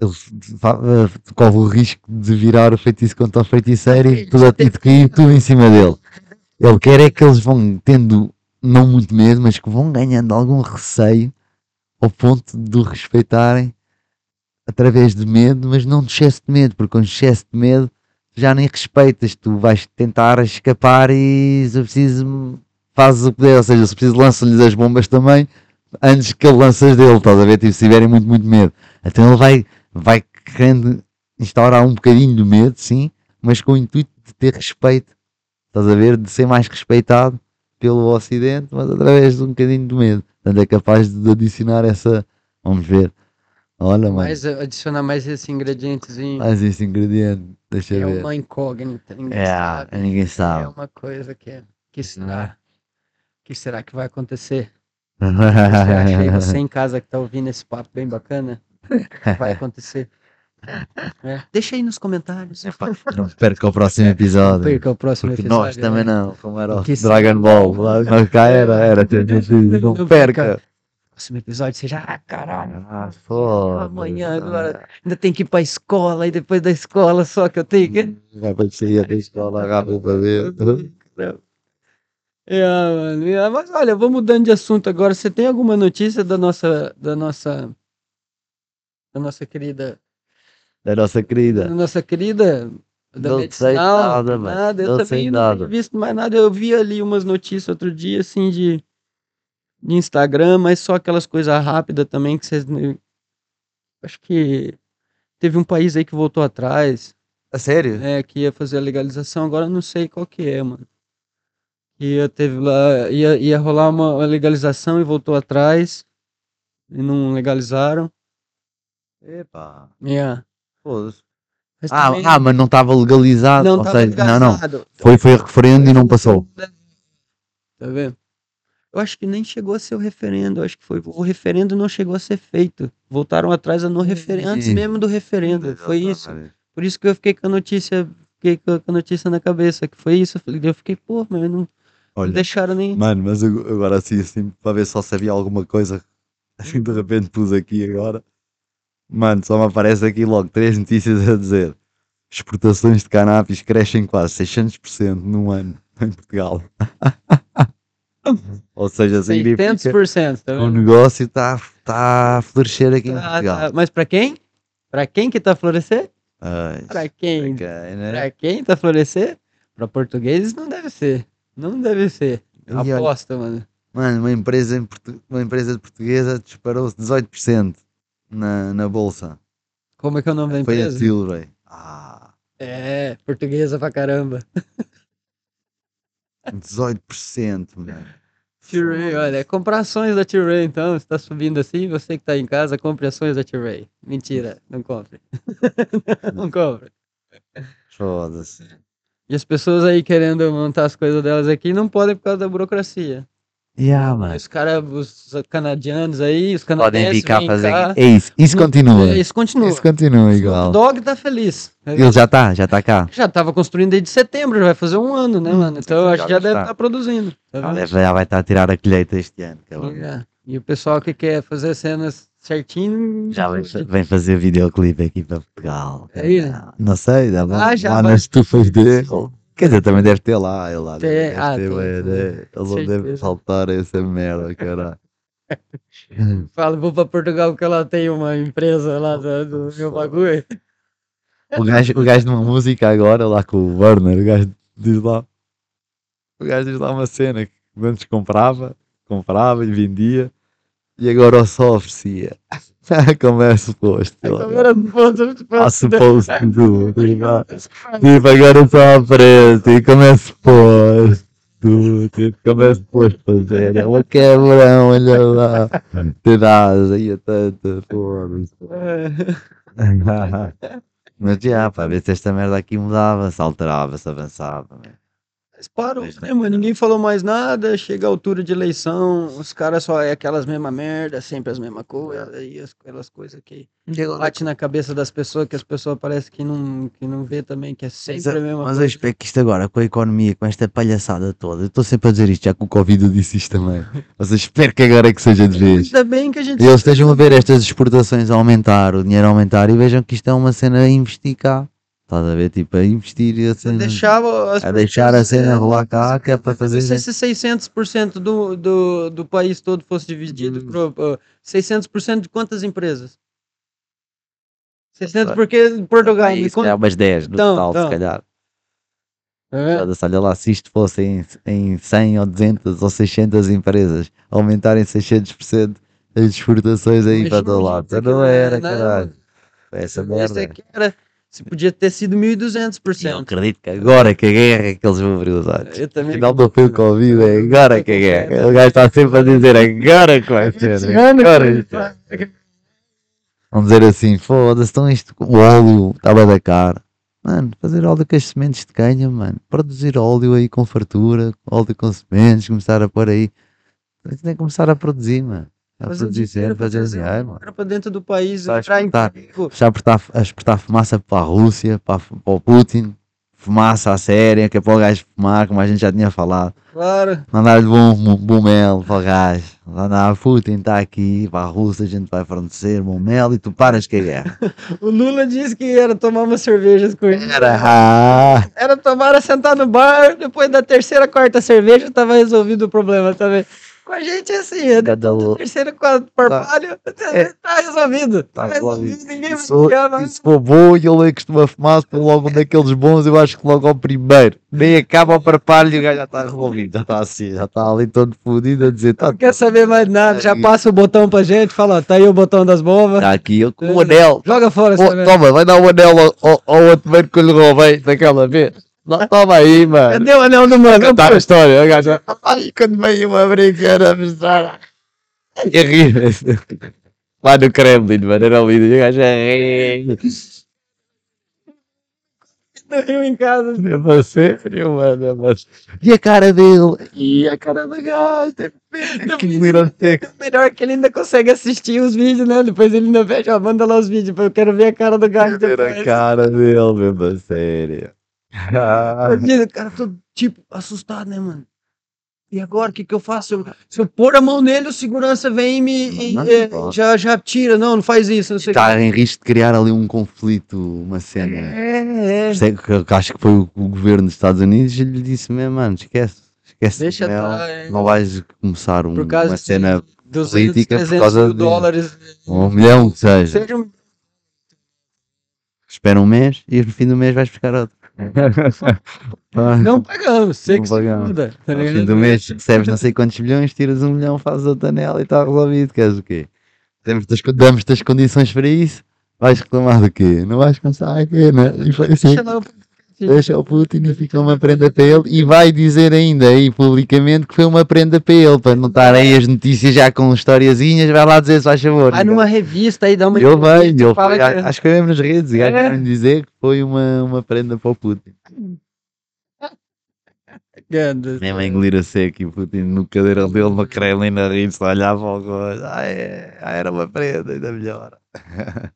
ele eh, corre o risco de virar o feitiço contra o feiticeiro e, tudo, e de cair tudo em cima dele. Ele quer é que eles vão tendo não muito medo, mas que vão ganhando algum receio ao ponto de o respeitarem através de medo, mas não de excesso de medo, porque com excesso de medo já nem respeitas, tu vais tentar escapar e se preciso fazes o que der, ou seja, se preciso lança-lhes as bombas também antes que ele lance as dele, estás a ver? Tipo, se tiverem muito, muito medo. Então ele vai, vai querendo instaurar um bocadinho de medo, sim, mas com o intuito de ter respeito estás a ver, de ser mais respeitado pelo Ocidente, mas através de um bocadinho de medo. Portanto, é capaz de adicionar essa. Vamos ver. Olha, mais, Mais, adicionar mais esse ingredientezinho. esse ingrediente. Deixa é eu ver. uma incógnita. ninguém É, sabe. ninguém É sabe. uma coisa que é. Que será? que será que vai acontecer? É. Você em casa que tá ouvindo esse papo bem bacana? Vai acontecer. É, Deixa aí nos comentários. Não perca o próximo episódio. perca o próximo Porque episódio. nós também né? não, como era o Dragon Ball. Lá lá cá era, era. Não Não perca. Próximo episódio seja. Ah, caralho. Ah, foda. Amanhã agora. Ainda tem que ir pra escola e depois da escola só que eu tenho que. Vai para sair da escola rápido para ver. É, mano. É, mas olha, vou mudando de assunto agora. Você tem alguma notícia da nossa. Da nossa. Da nossa querida. Da nossa Da querida. nossa querida. Da Não sei medicinal? nada, mano. Nada, eu Não também sei não nada. visto mais nada. Eu vi ali umas notícias outro dia, assim, de. De Instagram, mas só aquelas coisas rápidas também que vocês. Acho que. Teve um país aí que voltou atrás. A sério? É, que ia fazer a legalização, agora eu não sei qual que é, mano. Ia, teve lá, ia, ia rolar uma, uma legalização e voltou atrás. E não legalizaram. Epa. Yeah. Foda-se. Mas Ah, também ah, mas não estava legalizado. não ou tava seja, não, não. legalizado. Foi, foi referendo e não passou. Tá vendo? Eu acho que nem chegou a ser o referendo. Eu acho que foi. O referendo não chegou a ser feito. Voltaram atrás no referendo. Antes mesmo do referendo. Foi isso. Por isso que eu fiquei com a notícia. Fiquei com a com a notícia na cabeça. Que foi isso. Eu falei, eu fiquei, pô, mas não, não Olha, deixaram nem. mano, mas eu- agora assim, assim, para ver se só sabia alguma coisa, assim de repente pus aqui agora. Mano, só me aparece aqui logo três notícias a dizer: exportações de cannabis crescem quase 600% num ano em Portugal. Ou seja, significa 600%. Tá O negócio está tá a florescer aqui em Ah, Portugal. tá. Mas pra quem? Pra quem que tá a florescer? Pra quem? né? Pra quem tá a florescer? Pra portugueses não deve ser. Não deve ser. E olha- Aposta, mano. Mano, uma empresa, em Portu- uma empresa portuguesa disparou-se 18% na, na bolsa. Como é que é o nome da Foi a empresa? Tilray. Ah, É, portuguesa pra caramba. 18%, mano. T-Ray, olha, compra ações da T-Ray então. Se tá subindo assim, você que tá em casa, compre ações da T-Ray. Mentira, não compre. não compre. Foda-se. E as pessoas aí querendo montar as coisas delas aqui não podem por causa da burocracia. Yeah, mano. Os caras, os canadianos aí, os Podem canadenses vir cá vêm fazer. cá. É isso. Isso continua. É, Isso continua. Isso continua O igual. Dog tá feliz. Ele já está, já está cá. Já tava construindo desde setembro, já vai fazer um ano, né, mano? Então eu acho que já já deve está. estar produzindo. tá Já vendo? deve- já vai estar a tirar a colheita este ano. cabrão. É. E o pessoal que quer fazer cenas certinho. Já vem, vem fazer videoclipe aqui para Portugal. É aí, né? Não sei, dá Ah, já lá vai. nas estufas dele. Quer dizer, também deve ter lá. Ele lá deve ah, ter, tem, né? Ele não deve faltar essa merda, caralho. Fala, vou pra Portugal porque ela tem uma empresa lá do, do meu bagulho. O gajo, o gajo de uma música agora, lá com o Warner, o gajo diz lá. O gajo diz lá uma cena que antes comprava, comprava e vendia, e agora só oferecia. Como é suposto. Agora, Ah, suposto do. Tipo, agora só aparece. E como é suposto. Tipo, como é suposto fazer. É uma quebrão, olha lá. Te dás aí a tanta, foda-se. Mas já, pá, ver se esta merda aqui mudava, se alterava, se avançava. né? Mas parou, né, mano? Ninguém falou mais nada. Chega a altura de eleição, os caras só é aquelas mesmas merda, sempre as mesmas coisas, e as- aquelas coisas que bate na cabeça das pessoas, que as pessoas parecem que não, que não vê também, que é sempre a mesma Mas eu coisa. espero que isto agora, com a economia, com esta palhaçada toda, eu estou sempre a dizer isto, já que o Covid eu disse isto também. Mas eu espero que agora é que seja de vez. Ainda bem que a gente E eles estejam a ver estas exportações a aumentar, o dinheiro a aumentar e vejam que isto é uma cena a investir cá. Estás a ver? Tipo, a investir e a cena. deixava as A deixar a cena é, rolar cá, que é para fazer. Se esse 600% do, do, do país todo fosse dividido Hum. por uh, 600% de quantas empresas? 600 porque Portugal. se con- calhar umas 10 no Então, total, então. se calhar. É, Olha lá, se isto fosse em, em 100 ou 200 ou 600 empresas, aumentarem 600% as exportações aí para todo lado. imagina, Não era, caralho. Essa merda. aqui era se podia ter sido Eu 1200%. acredito que agora que a guerra é que eles vão abrir os olhos. Eu também. Afinal não foi o Covid, é agora que a guerra. O gajo está sempre a dizer agora que vai ser. Agora. Vamos dizer assim, foda-se, então isto, o óleo estava da cara. Mano, fazer óleo com as sementes de canha, mano. Produzir óleo aí com fartura, óleo com sementes, começar a pôr aí. Tem que começar a produzir, mano. A Fazer dinheiro, sempre, fazer dinheiro, mano. Era para dentro do país, Só entrar em exportar. emprego. Já a exportar, a fumaça para a Rússia, para, para o Putin, fumaça a séria, que é para o gajo fumar, como a gente já tinha falado. Claro. Mandar-lhe bom, bom mel para o gajo. Mandar Putin está aqui, para a Rússia a gente vai fornecer bom mel e tu paras que é guerra. O Lula disse que era tomar umas cervejas com ele. Era, ah, Era tomar, era sentar no bar, depois da terceira, quarta cerveja, tava resolvido o problema também. Com a gente é assim, é cada da um. terceira, quarta parpalho, É. tá resolvido. Tá, Tá resolvido, resolvido. ninguém Sou- ligar e mais. se for bom e ele é costuma fumar, se logo um daqueles bons, eu acho que logo ao primeiro. Nem acaba o parpalho e o gajo já está revolvido, já está assim, já está ali todo fodido a dizer, tá, Não quer saber mais nada, já Aí. passa o botão pra gente, fala, tá aí o botão das bombas. tá aqui, eu com o anel. Joga fora Oh, toma, vai dar o anel ao, ao, ao outro que eu lhe roubei daquela vez. Não, toma aí, mano. Cadê o anel do mano? Contar a história, o gajo. Ai, quando veio uma brincadeira a mostrar. E a rir. Lá no Kremlin, mano, era lindo. E o gajo a rir. No Rio em casa. Eu você, eu, mano, mas... E a cara dele? E a cara do gajo? Que ter. Melhor que ele ainda consegue assistir os vídeos, né? Depois ele ainda fecha, ó, manda lá os vídeos, eu quero ver a cara do gajo Ver a depois. cara dele, a sério. Ah, Imagina, o cara todo, tipo, assustado, né, mano? E agora, o que que eu faço? Eu- se eu pôr a mão nele, o segurança vem e me... e, Não, é, já, já tira. Não, não faz isso, não sei o que. Está em risco de criar ali um conflito, uma cena. É, é. Sei que- Acho que foi o, o governo dos Estados Unidos e lhe disse mesmo, mano, esquece, esquece Deixa de estar, é. não vais começar um- uma de cena, 200, política por 300 causa de- dólares. um milhão que seja. Seja um... Espera um mês e no fim do mês vais buscar outro. Não pagamos, sei Não que se pagamos. muda. Tá No fim do mês recebes não sei quantos milhões, tiras um milhão, fazes outra anel e está resolvido. Queres o quê? Damos-te as, condições para isso, vais reclamar do quê? Não vais pensar aqui, né? E foi assim. Deixa o- Putin e fica uma prenda para ele e vai dizer ainda aí publicamente que foi uma prenda para ele, para não estar aí as notícias já com historiazinhas, vai lá dizer se faz favor. Vai numa revista aí, dá uma entrevista, ele fala foi, que- acho que foi mesmo nas redes, e É. é. dizer que foi uma, uma prenda para o Putin. Ganda. Mesmo a engolir a seco e o Putin no cadeira dele, no Kremlin, a rir-se, a olhar para o coisa. Ah, é, ah, era uma prenda, ainda melhor.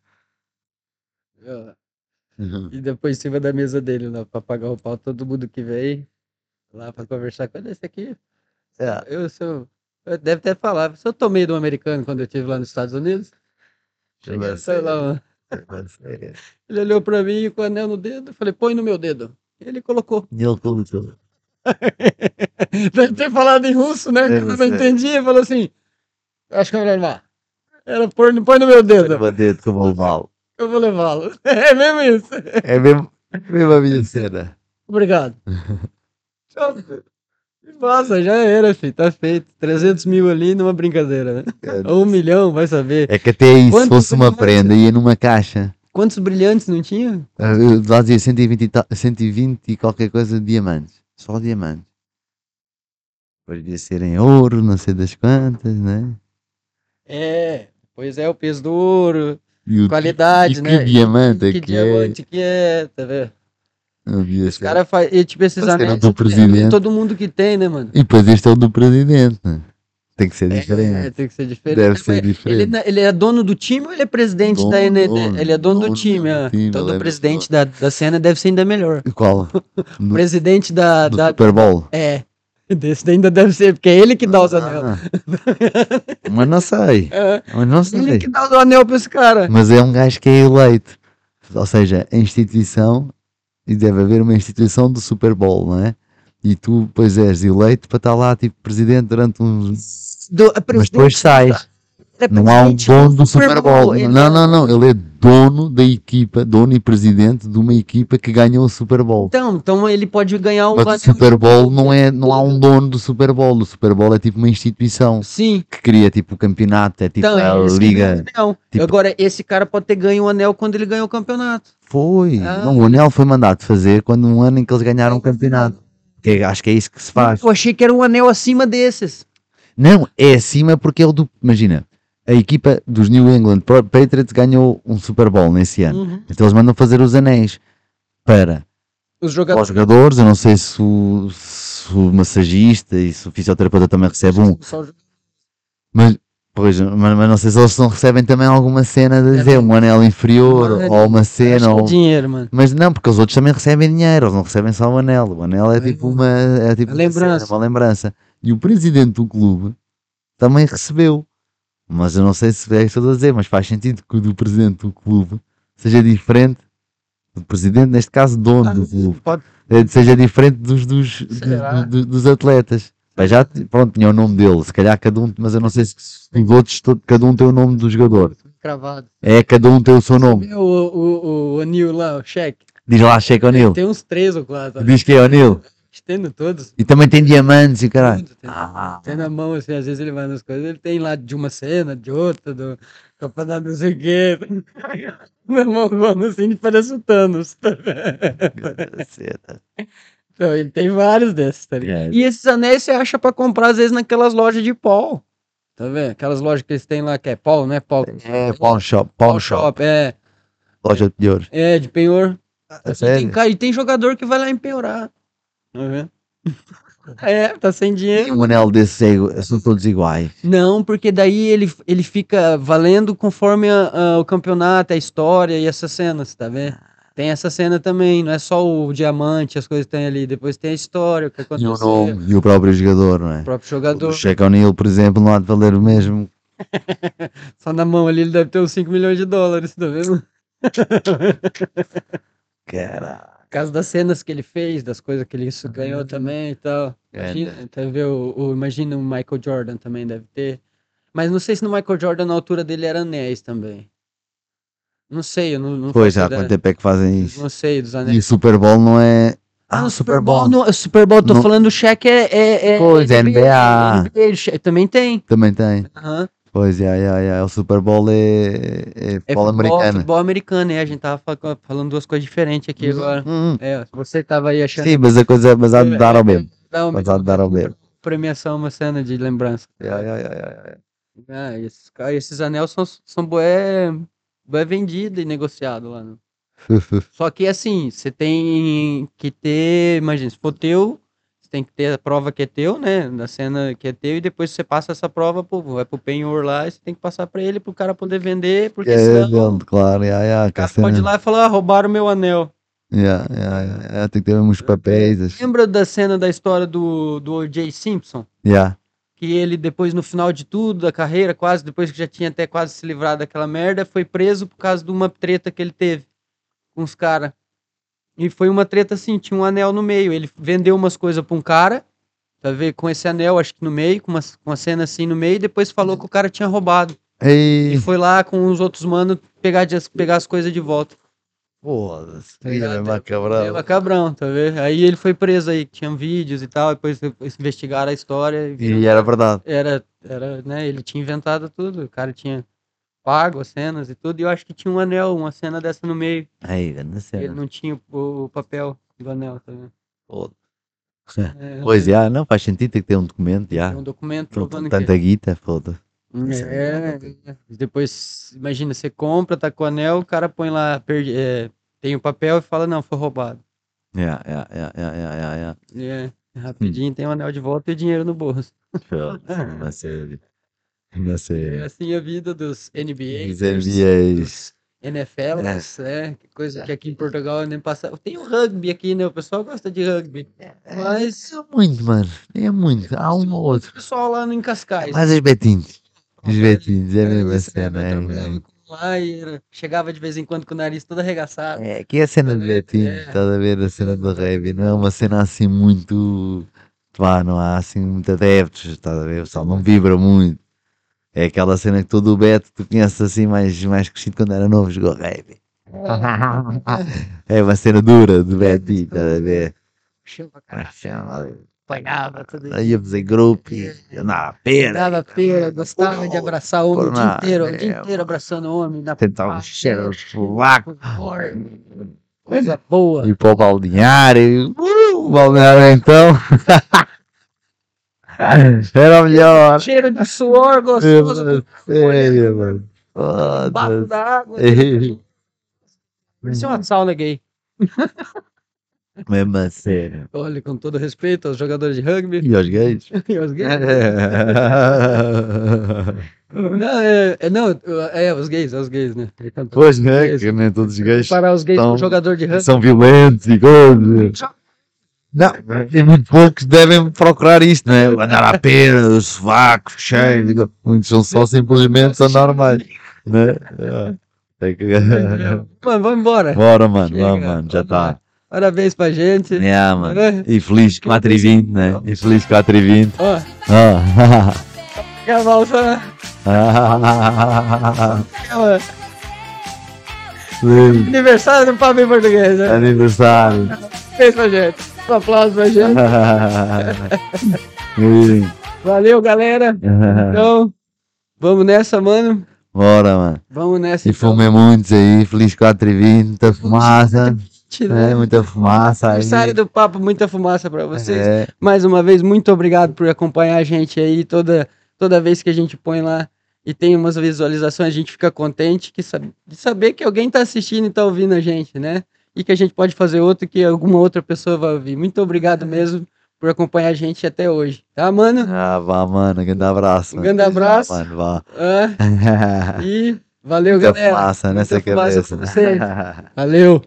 E depois em cima da mesa dele, lá, pra pagar o pau, todo mundo que veio lá pra conversar com ele, esse aqui. É. Eu sou. eu- Deve até falar. Se eu tomei um americano quando eu estive lá nos Estados Unidos. Cheguei, sei lá, ele olhou pra mim com o anel no dedo, eu falei, põe no meu dedo. Ele colocou. E ele colocou. Deve ter falado em russo, né? Eu não ser. entendia, falou assim. Acho que eu vou levar. Era põe, põe no meu dedo. Uma dedo como levá-lo. Eu vou levá-lo. É mesmo isso. É mesmo, é mesmo a minha cena. Obrigado. Tchau. Nossa, já era, filho. Tá feito. 300 mil ali numa brincadeira, né? Ou um milhão, vai saber. É que até aí, se fosse uma prenda, ia numa caixa. Quantos brilhantes não tinha? Eu Lá dizia 120 e, tal- 120 e qualquer coisa de diamantes. Só diamantes. Depois devia ser em ouro, não sei das quantas, né? É. Pois é, o peso do ouro, E qualidade, e né? que diamante é que que é? diamante que é, tá vendo? Os caras fazem. Tipo, esses anéis. do é presidente. todo mundo que tem, né, mano? E depois este é o do presidente, né? Tem que ser É, diferente. tem que ser diferente. Deve ser Ele, diferente. na- ele é dono do time ou ele é presidente Dono, da ND? dono, ele é dono, do dono time, do ah. time, Então ele o é presidente da, da cena deve ser ainda melhor. Qual? O No, presidente da. do da Super Bowl. é. Desse ainda deve ser, porque é ele que dá os anel. Ah, mas não sei. É, Mas não ele sei. que dá o anel pra esse cara. Mas é um gajo que é eleito. Ou seja, a instituição, e deve haver uma instituição do Super Bowl, não é? E tu, pois és eleito para estar lá, tipo, presidente durante uns. Do, Mas depois sais. É Não há um dono do Super Bowl. Não, é- não, não. Ele é dono da equipa, dono e presidente de uma equipa que ganhou o Super Bowl. Então, então ele pode ganhar um Mas o Super Bowl não é, não há um dono do Super Bowl. O Super Bowl é tipo uma instituição Sim. que cria tipo o campeonato, é tipo Então, a é liga. o anel. tipo- Agora, esse cara pode ter ganho o anel quando ele ganhou o campeonato. Foi. Ah. Não, o anel foi mandado fazer quando um ano em que eles ganharam o campeonato. Que acho que é isso que se faz. Eu achei que era um anel acima desses. Não, é acima porque ele do. Imagina, a equipa dos New England Patriots ganhou um Super Bowl nesse ano. Uhum. Então eles mandam fazer os anéis para Os os jogadores. jogadores. Eu não sei se o, se o massagista e se o fisioterapeuta também recebe um. Mas, pois, mas, mas não sei se eles não recebem também alguma cena de dizer um anel inferior Uma- ou uma cena. é Ou... dinheiro, mano. Mas não, porque os outros também recebem dinheiro, eles não recebem só o anel. O anel é tipo uma, é tipo A lembrança. cena, uma lembrança. E o presidente do clube também recebeu. Mas eu não sei se é isso que estou a dizer, mas faz sentido que o do presidente do clube seja diferente do presidente, neste caso, dono do clube. Pode- Eh, Seja diferente dos, dos, Será? do- do- dos atletas. Mas já, pronto, tinha o nome dele, se calhar cada um, mas eu não sei se os outros, cada um tem o nome do jogador. Cravado. É, cada um tem o seu nome. Viu o, o, o Anil lá, o cheque? Diz lá, Sheik O'Neal. Tem uns três ou quatro. Diz que é O'Neal. Tendo todos. E também tem diamantes e caralho. Tudo, tem, Ah. tem na mão, assim, às vezes ele vai nas coisas, ele tem lá de uma cena, de outra, do campeonato não sei o quê. Meu irmão falando assim, parece o Thanos. Então, ele tem vários desses, tá ligado? É. E esses anéis você acha pra comprar, às vezes, naquelas lojas de pau. Tá vendo? Aquelas lojas que eles têm lá, que é pau, né? Pau. É, pawn shop, Pau pawn shop, shop, é. loja de ouro. É, de penhor. É Assim, tem, cara, e tem jogador que vai lá empenhorar. Vendo? É, tá sem dinheiro. E um anel desses é igu- são todos iguais. Não, porque daí ele, ele fica valendo conforme a- a- o campeonato, a história e essas cenas, tá vendo? Tem essa cena também, não é só o diamante, as coisas que tem ali, depois tem a história, o que E o aconteceu, nome, e o próprio jogador, não o é? próprio O jogador. Sheik O'Neal, por exemplo, não há de valer o mesmo. Só na mão ali ele deve ter uns 5 milhões de dólares, tá vendo? Caralho. Por causa das cenas que ele fez, das coisas que ele isso ganhou também e tal. É, Imagina, tá vendo? O, o- imagina o Michael Jordan também deve ter. Mas não sei se no Michael Jordan na altura dele era anéis também. Não sei, eu não, não Pois, há quanto tempo é que fazem isso? Não sei dos E o anéis. Super Bowl não é. Ah, Ah, o Super Bowl. não- o Super Bowl, tô Não- falando do cheque é, é, é. Pois, é NBA. NBA, o também tem. Também tem. Aham. Pois, é, é, é. O Super Bowl é, é É futebol americano. Futebol americano, é. A gente tava fa- falando duas coisas diferentes aqui agora. Hum, É, você tava aí achando. Sim, mas a coisa mas há de dar ao mesmo. Mas há de dar ao mesmo. premiação, uma cena de lembrança. É, é, é, é, esses, ca- esses anéis são, são bué, bué vendido e negociado lá. Né? é. Só que assim, você tem que ter, imagina, se for teu, tem que ter a prova que é teu, né? Da cena que é teu, e depois você passa essa prova, pô, vai pro penhor lá, e você tem que passar pra ele, pro cara poder vender, porque É, senão dele, claro, é, é, o que a cara pode ir cena- lá e falar, ah, roubaram meu anel. é, é, é, é, tem que ter uns papéis. assim. Lembra da cena da história do, do O.J. Simpson? Yeah. que ele depois no final de tudo da carreira, quase depois que já tinha até quase se livrado daquela merda, foi preso por causa de uma treta que ele teve com os caras. E foi uma treta assim, tinha um anel no meio, ele vendeu umas coisas pra um cara, tá vendo, com esse anel, acho que no meio, com uma, com uma cena assim no meio, e depois falou que o cara tinha roubado. Ei, E foi lá com os outros manos pegar, pegar as coisas de volta. foda-se. Tá É macabrão. É macabrão, tá vendo? Aí ele foi preso aí, tinha vídeos e tal, depois investigaram a história e E era verdade. era, era, né, ele tinha inventado tudo, o cara tinha pago as cenas e tudo, e eu acho que tinha um anel, uma cena dessa no meio, Ei, grande ele cena. não tinha o, papel do anel, tá vendo? Foda. É, Pois, já, não faz sentido, tem que ter um documento, já. tem um documento provando tanta guita, foda. que... É, é, depois, imagina, você compra, tá com o anel, o cara põe lá, perdi, é, tem o papel e fala, não, foi roubado. Yeah, yeah, yeah, yeah, yeah, yeah, E é, rapidinho tem o anel de volta e o dinheiro no bolso. Não sei. Não É assim a vida dos NBA, NBAs. NFL, é. que coisa que aqui em Portugal nem passa. Tem o rugby aqui, né? O pessoal gosta de rugby. Mas Não é muito, mano. É muito. Há um ou o outro. pessoal lá no Cascais. Mas os betinhos. Os betinhos, é a mesma Isso, né, cena. vai É, trabalhava com- Lá e era- chegava de vez em quando com o nariz todo arregaçado. é, que é a cena de betinhos. É. Estás a ver a cena do rugby. Não é uma cena assim muito. Pá, não há assim muito adeptos. Estás a ver? O pessoal não vibra muito. É aquela cena que todo o Beto, tu conheces assim, mais, mais crescido quando era novo, jogou rap. É uma cena dura do Beto, estás a ver? Pra caralho. Apanhava tudo Aí íamos em grupo e andava a pena. Dava pena, gostava de abraçar homem o dia inteiro, o é, dia inteiro abraçando homem. Na Tentava encher o sovaco. Coisa boa. E para o balneário. Uh, o balneário então. Era melhor. Cheiro de suor gostoso. Sério, mano. Bato Foda-se. da água. Parecia uma sauna gay. Mesmo a sério. Olha, com todo respeito aos jogadores de rugby E aos gays? e aos gays. Não, é, é- não, é os gays, é os gays, né? Ele. Pois né, que nem todos os gays Comparar os gays Então, com jogador de rugby. são violentos e coisas. Não, tem muito poucos que devem procurar isto, não é? Andar à pena, os sovacos cheios. digo, Muitos são só simplesmente são normais. Né? É. Tem que... Mano, vamos embora. Bora, mano, Chega, vamos, mano, já está. Parabéns pra gente. É, mano. É. E feliz 4 e 20, né? E feliz 4 e 20. Ó, Ah. cavalo só. Feliz Aniversário do Papo em Português, né? Aniversário. Fez pra gente. Um aplauso pra gente. Valeu, galera. Então, vamos nessa, mano. Bora, mano. Vamos nessa. E então. fumei muitos aí, feliz 4 e 20, muita fumaça. É, muita fumaça aí. Aniversário do papo, muita fumaça pra vocês. É, Mais uma vez, muito obrigado por acompanhar a gente aí toda, toda vez que a gente põe lá e tem umas visualizações, a gente fica contente que, de saber que alguém tá assistindo e tá ouvindo a gente, né? E que a gente pode fazer outro que alguma outra pessoa vai ouvir. Muito obrigado mesmo por acompanhar a gente até hoje. Tá, mano? Ah, vá, mano, grande abraço. Um grande abraço. Mano, vá. Ah, e valeu, Muita galera. fumaça nessa Muita cabeça. Valeu.